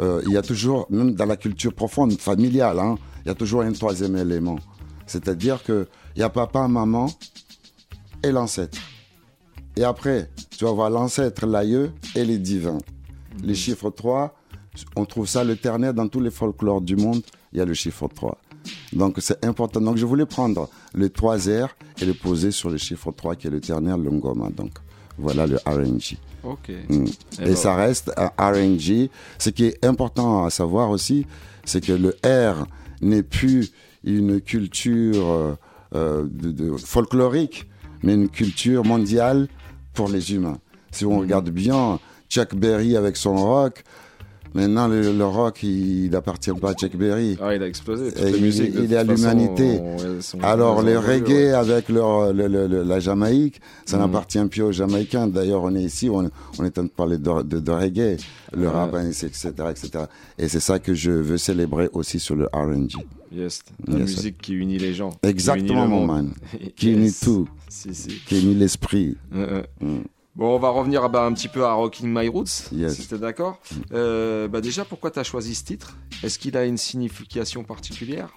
euh, il y a toujours, même dans la culture profonde, familiale, hein, il y a toujours un troisième élément. C'est-à-dire qu'il y a papa, maman et l'ancêtre. Et après, tu vas voir l'ancêtre, l'aïeux et les divins. Les chiffres 3, on trouve ça le ternaire dans tous les folklores du monde, il y a le chiffre 3. Donc c'est important. Donc je voulais prendre les trois airs et les poser sur le chiffre 3 qui est le ternaire, le ngoma. Donc voilà le RNG. Ok. Mm. Et, ça reste un RNG. Ce qui est important à savoir aussi, c'est que le R n'est plus une culture euh, euh, de, de- folklorique, mais une culture mondiale pour les humains. Si on regarde bien Chuck Berry avec son rock, maintenant le, le rock il n'appartient pas à Chuck Berry. Ah, il a explosé. Toutes Et les il, musiques, de il est à l'humanité. Alors les reggae ouais. avec leur, le- la Jamaïque, ça Mm. n'appartient plus aux Jamaïcains. D'ailleurs, on est ici, on, on est en train de parler de, de, de reggae, le Ouais. rap, etc., etc. Et c'est ça que je veux célébrer aussi sur le R&G. Yes, la Yes. musique qui unit les gens. Exactement, mon man. Qui unit tout. Si, si. Qui unit l'esprit. Euh, euh. Mm. Bon, on va revenir ah bah, un petit peu à Rocking My Roots, Yes. si t'es d'accord. Euh, bah déjà, pourquoi t'as choisi ce titre? Est-ce qu'il a une signification particulière?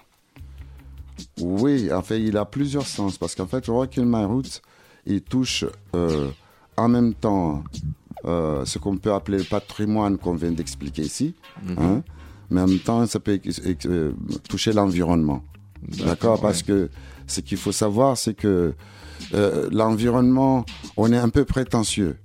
Oui, en fait, il a plusieurs sens. Parce qu'en fait, Rockin' My Roots, il touche euh, en même temps euh, ce qu'on peut appeler le patrimoine qu'on vient d'expliquer ici. Mhm. hein, mais en même temps, ça peut toucher l'environnement. D'accord Parce que ce qu'il faut savoir, c'est que euh, l'environnement, on est un peu prétentieux.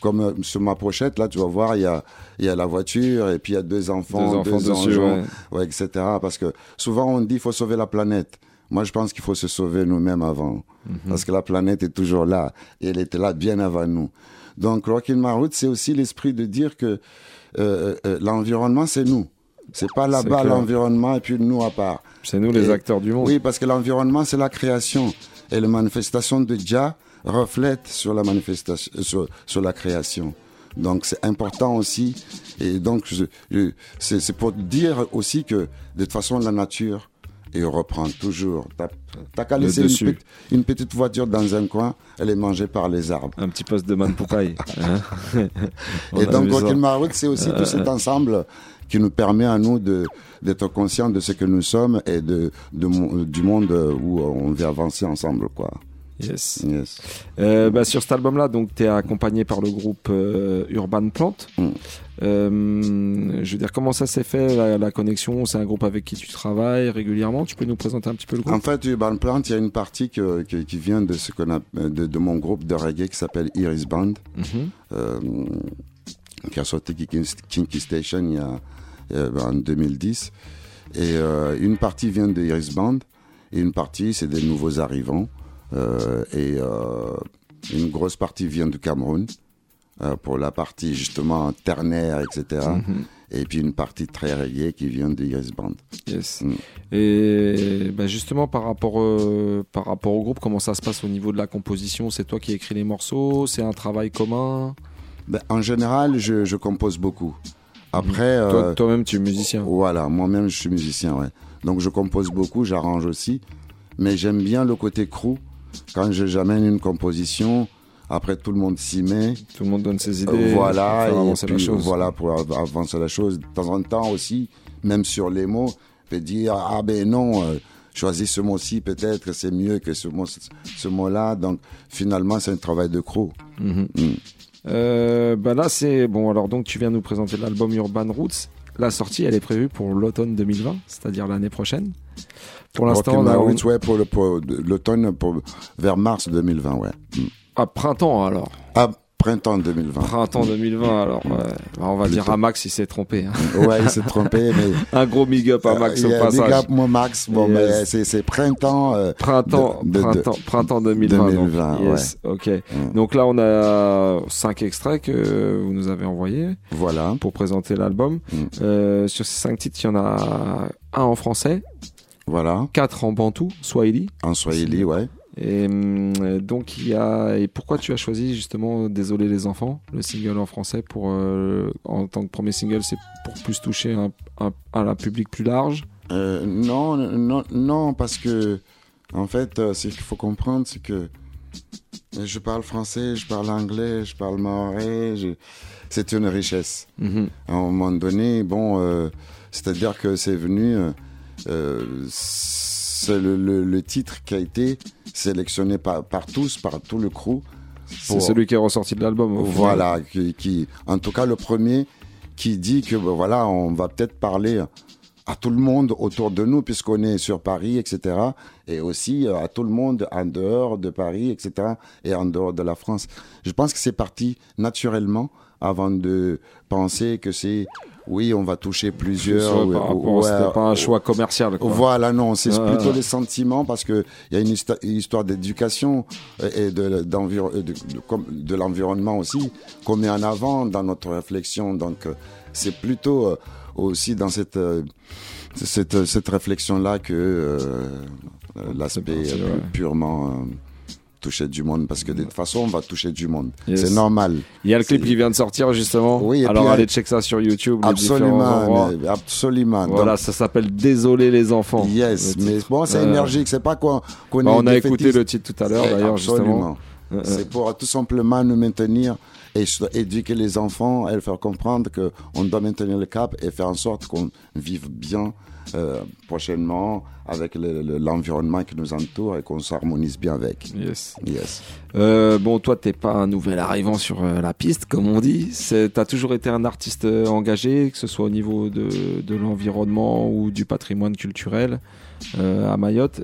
Comme euh, sur ma pochette, là, tu vas voir, il y a, il y a la voiture et puis il y a deux enfants, Deux enfants deux dessus, engins, ouais. ouais, etc. Parce que souvent, on dit qu'il faut sauver la planète. Moi, je pense qu'il faut se sauver nous-mêmes avant. Mhm. Parce que la planète est toujours là. Et elle était là bien avant nous. Donc, Rockin' My Roots, c'est aussi l'esprit de dire que euh, euh, l'environnement, c'est nous. C'est pas là-bas l'environnement et puis nous à part. C'est nous les Et- acteurs du monde. Oui, parce que l'environnement, c'est la création. Et la manifestation de Jah reflète sur la manifestation, euh, sur, sur la création. Donc, c'est important aussi. Et donc, c'est pour dire aussi que, de toute façon, la nature, et on reprend toujours. T'as qu'à laisser une, petite- une petite voiture dans un coin, elle est mangée par les arbres. Un petit poste de man poupaille. hein. Et donc, My Roots, c'est aussi tout cet Euh, ensemble qui nous permet à nous de d'être conscients de ce que nous sommes et de, du monde où on veut avancer ensemble, quoi. Yes. Yes. Euh, bah, sur cet album-là, donc t'es accompagné par le groupe euh, Urban Plant. Mm. Euh, je veux dire, comment ça s'est fait la, la connexion? C'est un groupe avec qui tu travailles régulièrement? Tu peux nous présenter un petit peu le groupe? En fait, Urban Plant, il y a une partie que- que- qui vient de ce qu'on a, de, de mon groupe de reggae qui s'appelle Iris Band, Mhm. euh, qui a sorti Kinky Kinky Station il y a, euh, en 2010. Et euh, une partie vient de Iris Band et une partie c'est des nouveaux arrivants. Euh, et euh, une grosse partie vient du Cameroun euh, pour la partie justement ternaire, etc. Mhm. Et puis une partie très reggae qui vient de Iris Band. Yes. Mm. Et bah, justement, par rapport, euh, par rapport au groupe, comment ça se passe au niveau de la composition? C'est toi qui écris les morceaux? C'est un travail commun? Ben, en général, je, je compose beaucoup. Après. Toi- euh, toi-même, tu es musicien. Voilà, moi-même, je suis musicien, ouais. Donc, je compose beaucoup, j'arrange aussi. Mais j'aime bien le côté crew. Quand j'amène une composition, après, tout le monde s'y met. Tout le monde donne ses idées. Euh, voilà, pour et avancer la puis, chose. voilà, pour av- avancer la chose. De temps en temps aussi, même sur les mots, peut dire, ah ben non, euh, choisis ce mot-ci, peut-être, c'est mieux que ce mot- ce mot-là. Donc, finalement, c'est un travail de crew. Mhm. Mm. Euh, bah là, c'est bon. Alors, donc, tu viens nous présenter l'album Urban Roots. La sortie, elle est prévue pour l'automne 2020, c'est-à-dire l'année prochaine. Pour l'instant, là, on- Roots, ouais, pour l'automne, pour, vers mars 2020, ouais. Mm. à printemps alors. À printemps 2020. Printemps 2020, alors ouais. Bah, on va Plutôt. dire à Max, il s'est trompé. hein. Ouais, il s'est trompé, mais. Un gros big up à Max Euh, au il y a passage. Big up, moi, Max. Bon, Yes. mais c'est, printemps. euh, Printemps, de- de- de- printemps, printemps 2020. 2020, donc. Yes, ok. Donc là, on a cinq extraits que vous nous avez envoyés Voilà. pour présenter l'album. Mm. Euh, sur ces cinq titres, il y en a un en français, Voilà. quatre en bantou, swahili. En Swahili, ouais. Et hum, donc il y a et pourquoi tu as choisi justement Désolé les enfants, le single en français pour euh, en tant que premier single, c'est pour plus toucher un, un, un public plus large? Euh, non, non, non, parce que, en fait, euh, ce qu'il faut comprendre, c'est que je parle français, je parle anglais, je parle maoré, je- c'est une richesse. Mhm. À un moment donné, bon, euh, c'est-à-dire que c'est venu euh, euh, c'est le, le- le titre qui a été sélectionné par, par tous, par tout le crew. C'est celui qui est ressorti de l'album. Voilà, qui, qui- en tout cas le premier qui dit que ben, voilà, on va peut-être parler à tout le monde autour de nous puisqu'on est sur Paris, etc. Et aussi euh, à tout le monde en dehors de Paris, etc. Et en dehors de la France. Je pense que c'est parti naturellement avant de penser que c'est oui, on va toucher plusieurs. Par rapport- ouais, c'était pas un choix commercial. quoi. voilà, non, c'est Ouais, plutôt les sentiments parce que il y a une histo- une histoire d'éducation et de, l'environnement aussi qu'on met en avant dans notre réflexion. Donc, euh, c'est plutôt euh, aussi dans cette euh, cette, cette réflexion-là que euh, euh, l'aspect purement toucher du monde parce que de toute façon, on va toucher du monde. Yes. C'est normal. Il y a le clip qui vient de sortir justement. Oui, Alors puis, allez check ça sur YouTube. Absolument, absolument. Voilà, Donc, ça s'appelle Désolé les enfants. Yes, le mais bon, c'est Euh, énergique. C'est pas quoi qu'on bah, on a écouté le titre tout à l'heure Eh, d'ailleurs justement. Euh, euh. C'est pour tout simplement nous maintenir et éduquer les enfants et leur faire comprendre que on doit maintenir le cap et faire en sorte qu'on vive bien euh, prochainement avec le- le- l'environnement qui nous entoure et qu'on s'harmonise bien avec. Yes. Yes. Euh, bon, toi, t'es pas un nouvel arrivant sur euh, la piste, comme on dit. T'as toujours été un artiste engagé, que ce soit au niveau de, de l'environnement ou du patrimoine culturel à Mayotte.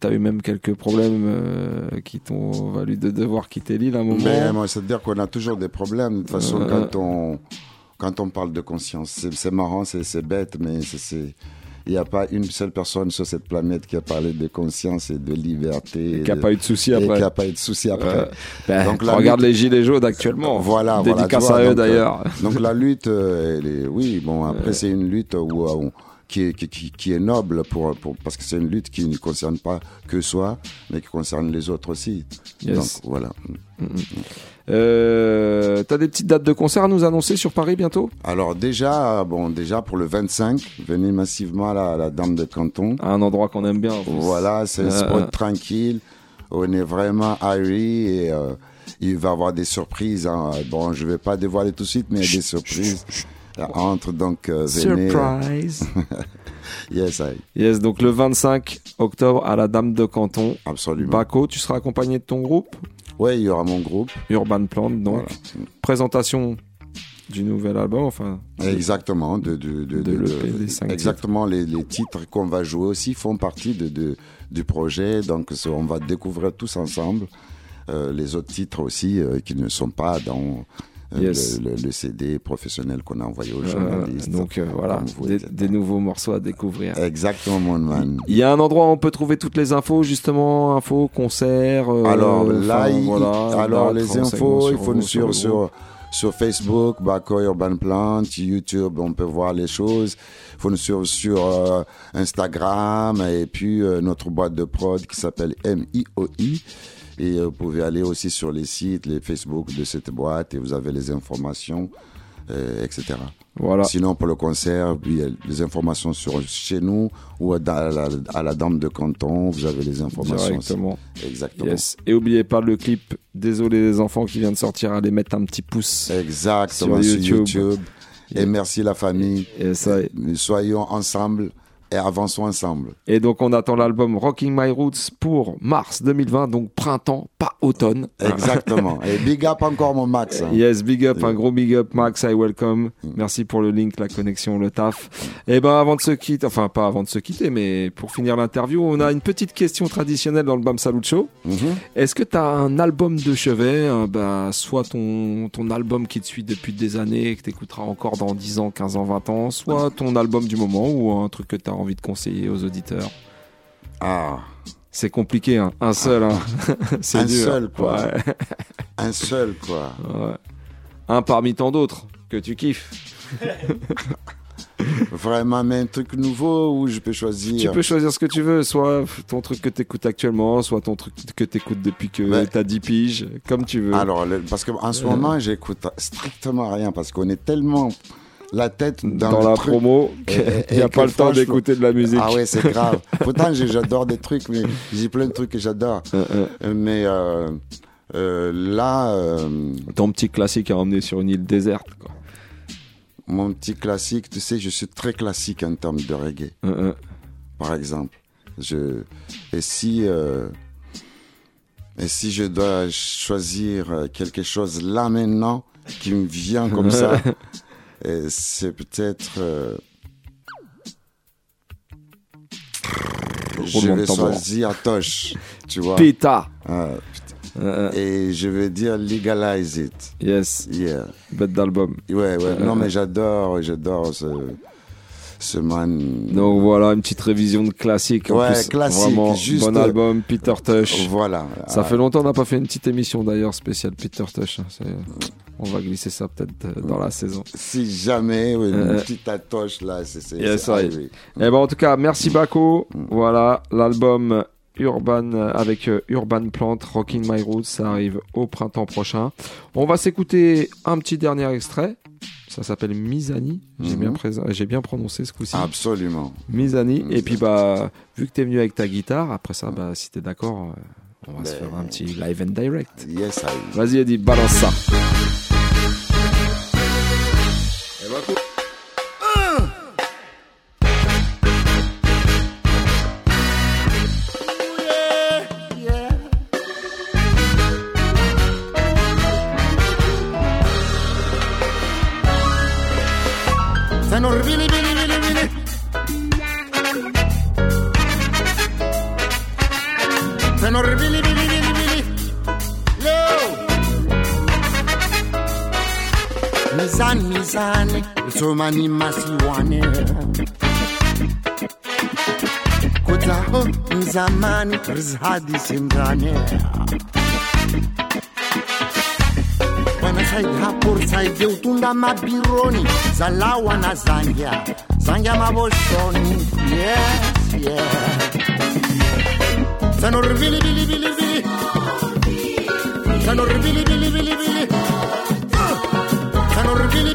T'as eu même quelques problèmes qui t'ont valu de devoir quitter l'île à un moment. Mais c'est-à-dire qu'on a toujours des problèmes. De toute façon, quand on quand on parle de conscience, c'est marrant, c'est bête, mais c'est- il n'y a pas une seule personne sur cette planète qui a parlé de conscience et de liberté. Et qui a de- pas eu de soucis et après. qui a pas eu de soucis après. Euh, ben, Donc, la regarde lutte- les gilets jaunes actuellement. Voilà, voilà, Dédicace vois, à eux euh, d'ailleurs. Donc la lutte, euh, elle est, oui, bon, après c'est une lutte où, euh, qui, est, qui, qui- qui est noble pour, pour, parce que c'est une lutte qui ne concerne pas que soi, mais qui concerne les autres aussi. Yes. Donc voilà. Euh, T'as des petites dates de concert à nous annoncer sur Paris bientôt? Alors déjà, bon, déjà pour le 25, venez massivement à la, Dame de Canton. À un endroit qu'on aime bien. en plus. Voilà, c'est un Euh, spot euh. tranquille. On est vraiment airy et euh, il va y avoir des surprises. hein. Bon, je vais pas dévoiler tout de suite, mais il y a des surprises. Entre donc euh, venez. Surprise. yes, I. Yes, donc le 25 octobre à la Dame de Canton. Absolument. Baco, tu seras accompagné de ton groupe? Ouais, il y aura mon groupe. Urban Plant, donc. Présentation du nouvel album, enfin. Exactement, de, de, de, De de- l'EP, de- des cinq exactement les, les titres qu'on va jouer aussi font partie de, de- du projet, donc on va découvrir tous ensemble euh, les autres titres aussi euh, qui ne sont pas dans Yes. le, le- le CD professionnel qu'on a envoyé aux Euh, journalistes. donc euh, voilà, des, nouveaux morceaux à découvrir. Exactement, mon man. Il y a un endroit où on peut trouver toutes les infos, justement, infos, concerts. euh, alors là, il- voilà, alors les infos, il faut nous suivre sur, sur Facebook, Baco Urban Plant, YouTube, on peut voir les choses. Il faut nous suivre sur euh, Instagram et puis euh, notre boîte de prod qui s'appelle MIOI. Et euh, vous pouvez aller aussi sur les sites, les Facebook de cette boîte et vous avez les informations, euh, etc. Voilà. Sinon, pour le concert, a les informations sur chez nous ou à la, à la Dame de Canton, vous avez les informations. Exactement. Yes. Et oubliez pas le clip Désolé les enfants qui vient de sortir, allez mettre un petit pouce. Exactement, sur YouTube. Et merci la famille. Et ça, Soyons ensemble et avançons ensemble. Et donc on attend l'album Rocking My Roots pour mars 2020, donc printemps, pas automne. Exactement. et big up encore mon Max. hein. Yes, big up, un gros big up, Max, I welcome. Merci pour le link, la connexion, le taf. Et ben avant de se quitter, enfin pas avant de se quitter, mais pour finir l'interview, on a une petite question traditionnelle dans le Bam Salut Show. Est-ce que tu as un album de chevet, bah, soit ton, ton album qui te suit depuis des années et que tu écouteras encore dans 10 ans, 15 ans, 20 ans, soit ton album du moment ou un truc que tu as envie de conseiller aux auditeurs Ah. C'est compliqué, hein. un seul. Hein. C'est Un dur. seul, quoi. Ouais. Un seul, quoi. Ouais. Un parmi tant d'autres que tu kiffes. Vraiment, mais un truc nouveau où je peux choisir. Tu peux choisir ce que tu veux, soit ton truc que t'écoutes actuellement, soit ton truc que t'écoutes depuis que Ouais. t'as 10 piges, comme tu veux. Alors, parce qu'en ce Euh. moment, j'écoute strictement rien parce qu'on est tellement la tête dans, la truc. promo, qu'il y a pas le temps d'écouter de la musique. Ah ouais, c'est grave. Pourtant, j'adore des trucs, mais j'ai plein de trucs que j'adore. Mais euh, euh, là, euh, Ton petit classique à emmener sur une île déserte, quoi. mon petit classique, tu sais, je suis très classique en termes de reggae. Euh, Par exemple, Je, et si, euh, et si je dois choisir euh, quelque chose là maintenant qui me vient comme ça, c'est peut-être. euh, je vais choisir Tosh, tu vois. Péta. Ah, putain. Et je vais dire legalize it. Yes. Yeah. Bête d'album. Ouais, ouais. Euh, non, mais j'adore, j'adore ce, ce man. Donc voilà, une petite révision de classique. En Ouais, plus, classique, Vraiment, juste- bon album, Peter Tush. Voilà. Ça Ah. fait longtemps qu'on n'a pas fait une petite émission d'ailleurs spéciale Peter Tush. hein. C'est- On va glisser ça peut-être euh, dans la saison. Si jamais, oui, Euh, une petite atoche là, c'est. Yes, arrivé. Eh ben, en tout cas, merci Baco. Voilà, l'album Urban euh, avec euh, Urban Plant, Rocking My Roots, ça arrive au printemps prochain. On va s'écouter un petit dernier extrait. Ça s'appelle Misani. J'ai Mhm. bien, bien prononcé ce coup-ci. Absolument. Misani. Et puis, bah, vu que t'es venu avec ta guitare, après ça, bah, si t'es d'accord, euh, on va se faire un petit live and direct. Yes, I Vas-y, Eddie, balance ça. Billy Billy Tanzani, so many masiwane Kutaho mzamani rizhadi simrane Wanasaid hapur saidi utunda mabironi Zalawa na Zambia, Zambia maboshoni. Yes, yes. Sanor vili vili vili vili Sanor vili vili vili vili Sanor vili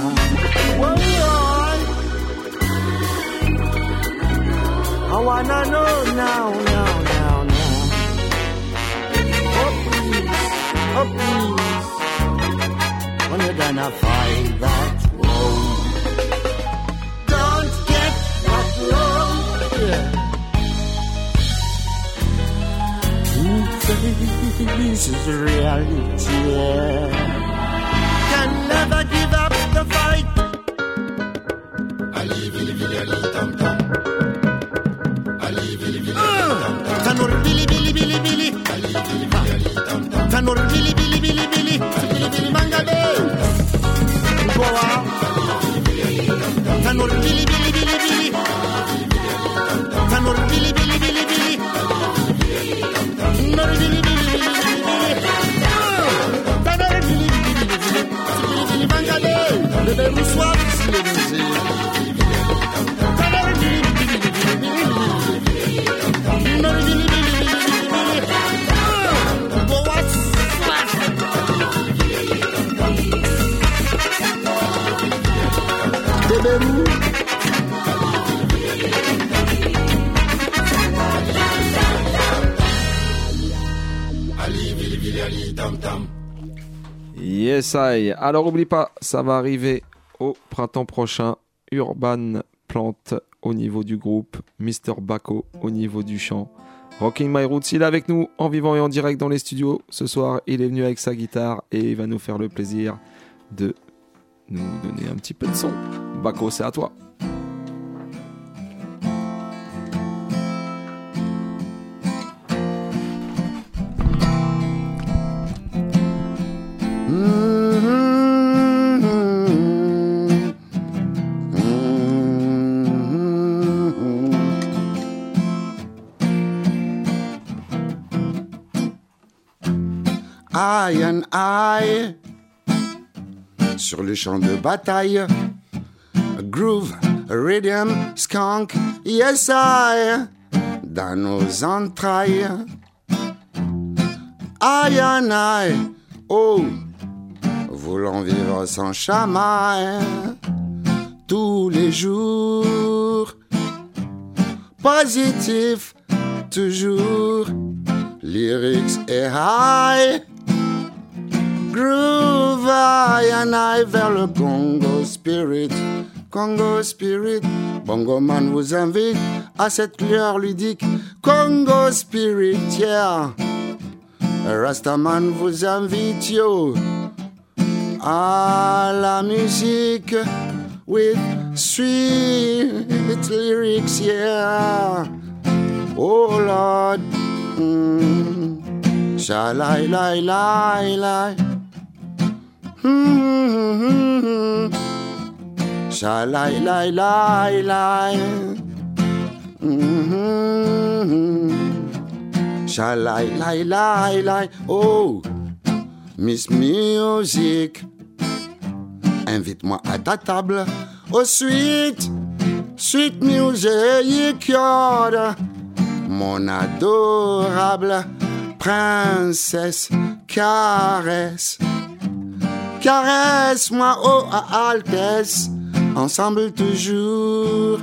I wanna know now, now, now, now. Oh please, oh please when you're gonna find that wrong. Don't get that wrong. Yeah. Two faces reality. Yeah. Alors, oublie pas, ça va arriver au printemps prochain. Urban Plante au niveau du groupe, Mr. Baco au niveau du chant. Rocking My Roots, il est avec nous en vivant et en direct dans les studios. Ce soir, il est venu avec sa guitare et il va nous faire le plaisir de nous donner un petit peu de son. Baco, c'est à toi. Sur le champ de bataille. Groove, rhythm, skunk, yes I dans nos entrailles. Aïe, aïe, oh, voulant vivre sans chamaille tous les jours. Positif, toujours, lyrics et high. Groove, aïe, aïe, vers le Congo Spirit. Congo Spirit, Bongo Man vous invite à cette lueur ludique. Congo Spirit, yeah. Rastaman vous invite, yo, à la musique with sweet lyrics, yeah. Oh Lord, mm. shalai lai lai lai. Mm-hmm. Shalai lai lai lai. Mm-hmm. Shalai lai lai lai. Oh, Miss Music, invite-moi à ta table. Oh, sweet, sweet music, yard. Mon adorable princesse, caresse. Caresse-moi, oh, à Altesse, ensemble toujours.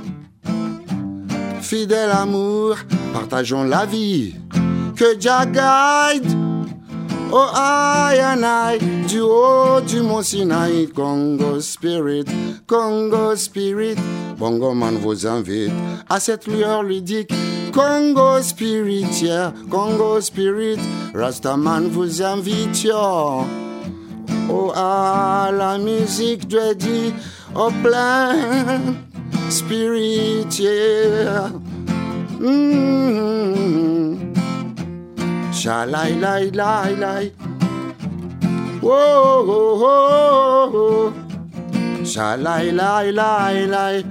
Fidèle amour, partageons la vie. Que Jah guide, oh, and I, du haut du mont Sinaï, Congo Spirit, Congo Spirit. Bongo Man vous invite à cette lueur ludique. Congo Spirit, Congo Spirit. Rastaman vous invite. Oh, à la musique de dit, au plein spirit, yeah. Lai, lai. Whoa, oh, oh, oh. Shalai, lai, lai, lai.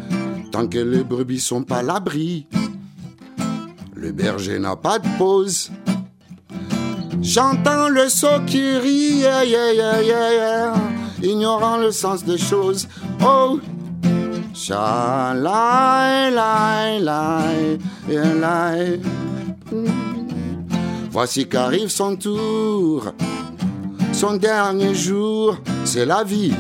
Tant que les brebis sont pas l'abri, le berger n'a pas de pause. J'entends le saut qui rit, ignorant le sens des choses. Oh, lai, lai, yeah, lai. Voici qu'arrive son tour, son dernier jour, c'est la vie.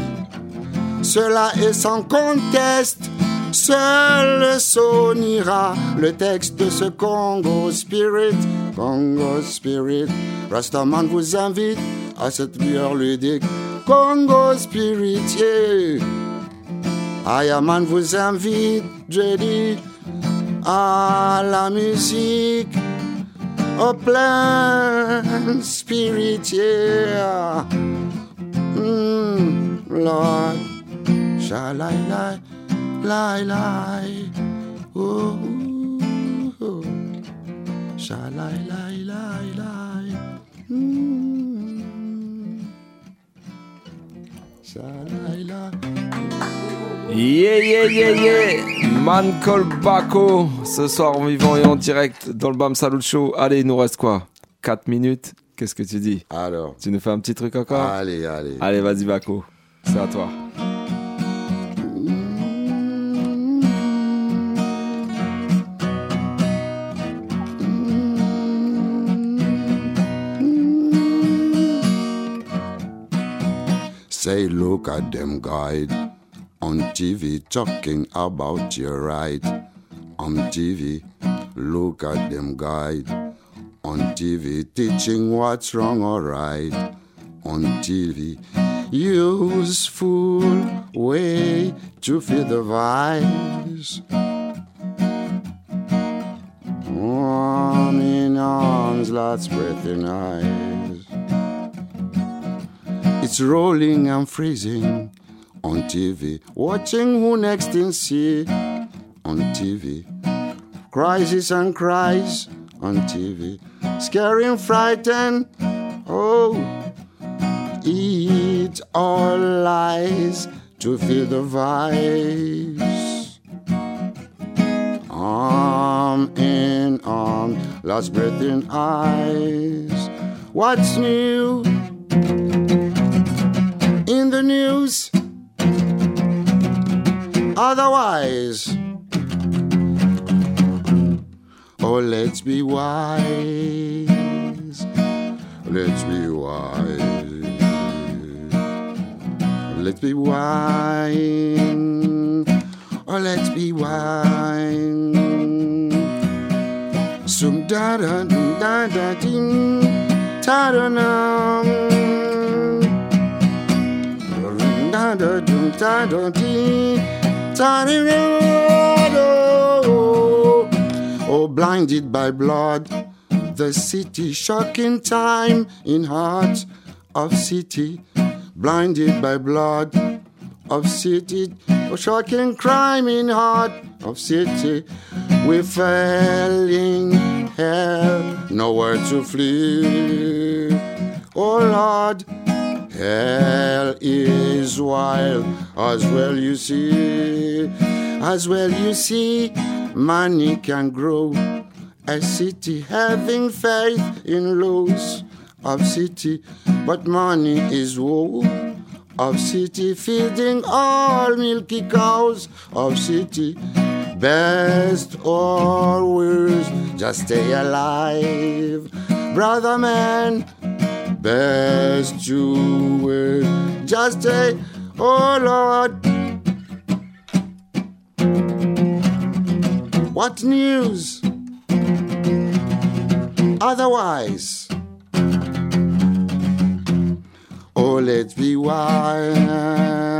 Cela est sans conteste. Seul sonira le texte de ce Congo Spirit, Congo Spirit. Rastaman vous invite à cette lueur ludique, Congo Spirit. Ayaman vous invite, jeudi, à la musique, au plein spirit, yeah. Mm, Lord, oh, oh. Yeah, yeah, yeah, yeah. Man Baco. Ce soir en vivant et en direct dans le Bam Salut Show. Allez, il nous reste quoi? 4 minutes? Qu'est-ce que tu dis? Alors. Tu nous fais un petit truc encore? Allez, allez. Allez, vas-y, Baco. C'est à toi. Say, look at them guide on TV talking about your right. On TV, look at them guide on TV teaching what's wrong or right. On TV, useful way to feed the vice. Warm in arms, lots breath in eyes. It's rolling and freezing on TV. Watching who next in see on TV. Crisis and cries on TV. Scary and frightened. Oh, eat all lies to feel the vice. Arm in arm, last breath in eyes. What's new the news? Otherwise, oh, let's be wise. Let's be wise. Let's be wine. Oh, let's be wine. Some da da da da ding. Ta da da. Da dum da. Oh, blinded by blood, the city shocking time in heart of city. Blinded by blood of city, oh, shocking crime in heart of city. We fell in hell, nowhere to flee. Oh Lord, hell is wild, as well you see, as well you see, money can grow. A city having faith in laws of city, but money is woe of city feeding all milky cows of city. Best or worst, just stay alive, brother man. You will just stay, oh Lord. What news? Otherwise, oh, let's be wine.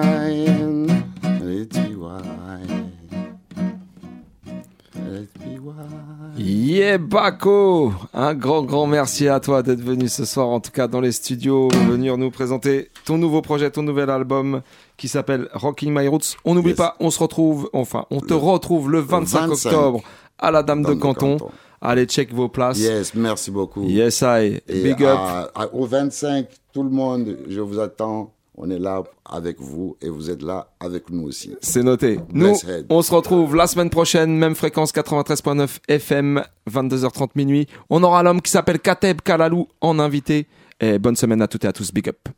Yeah, Baco Un grand, grand merci à toi d'être venu ce soir, en tout cas dans les studios, venir nous présenter ton nouveau projet, ton nouvel album qui s'appelle Rocking My Roots. On n'oublie pas, on se retrouve, enfin, on te retrouve le 25, 25. octobre à la Dame, Dame de, de Canton. Allez, check vos places. Yes, merci beaucoup. Yes, I. Et Big up. à- au 25, tout le monde, je vous attends. On est là avec vous et vous êtes là avec nous aussi. C'est noté. Nous, on se retrouve la semaine prochaine, même fréquence 93.9 FM, 22h30 minuit. On aura l'homme qui s'appelle Kateb Kalalou en invité. Et bonne semaine à toutes et à tous. Big up.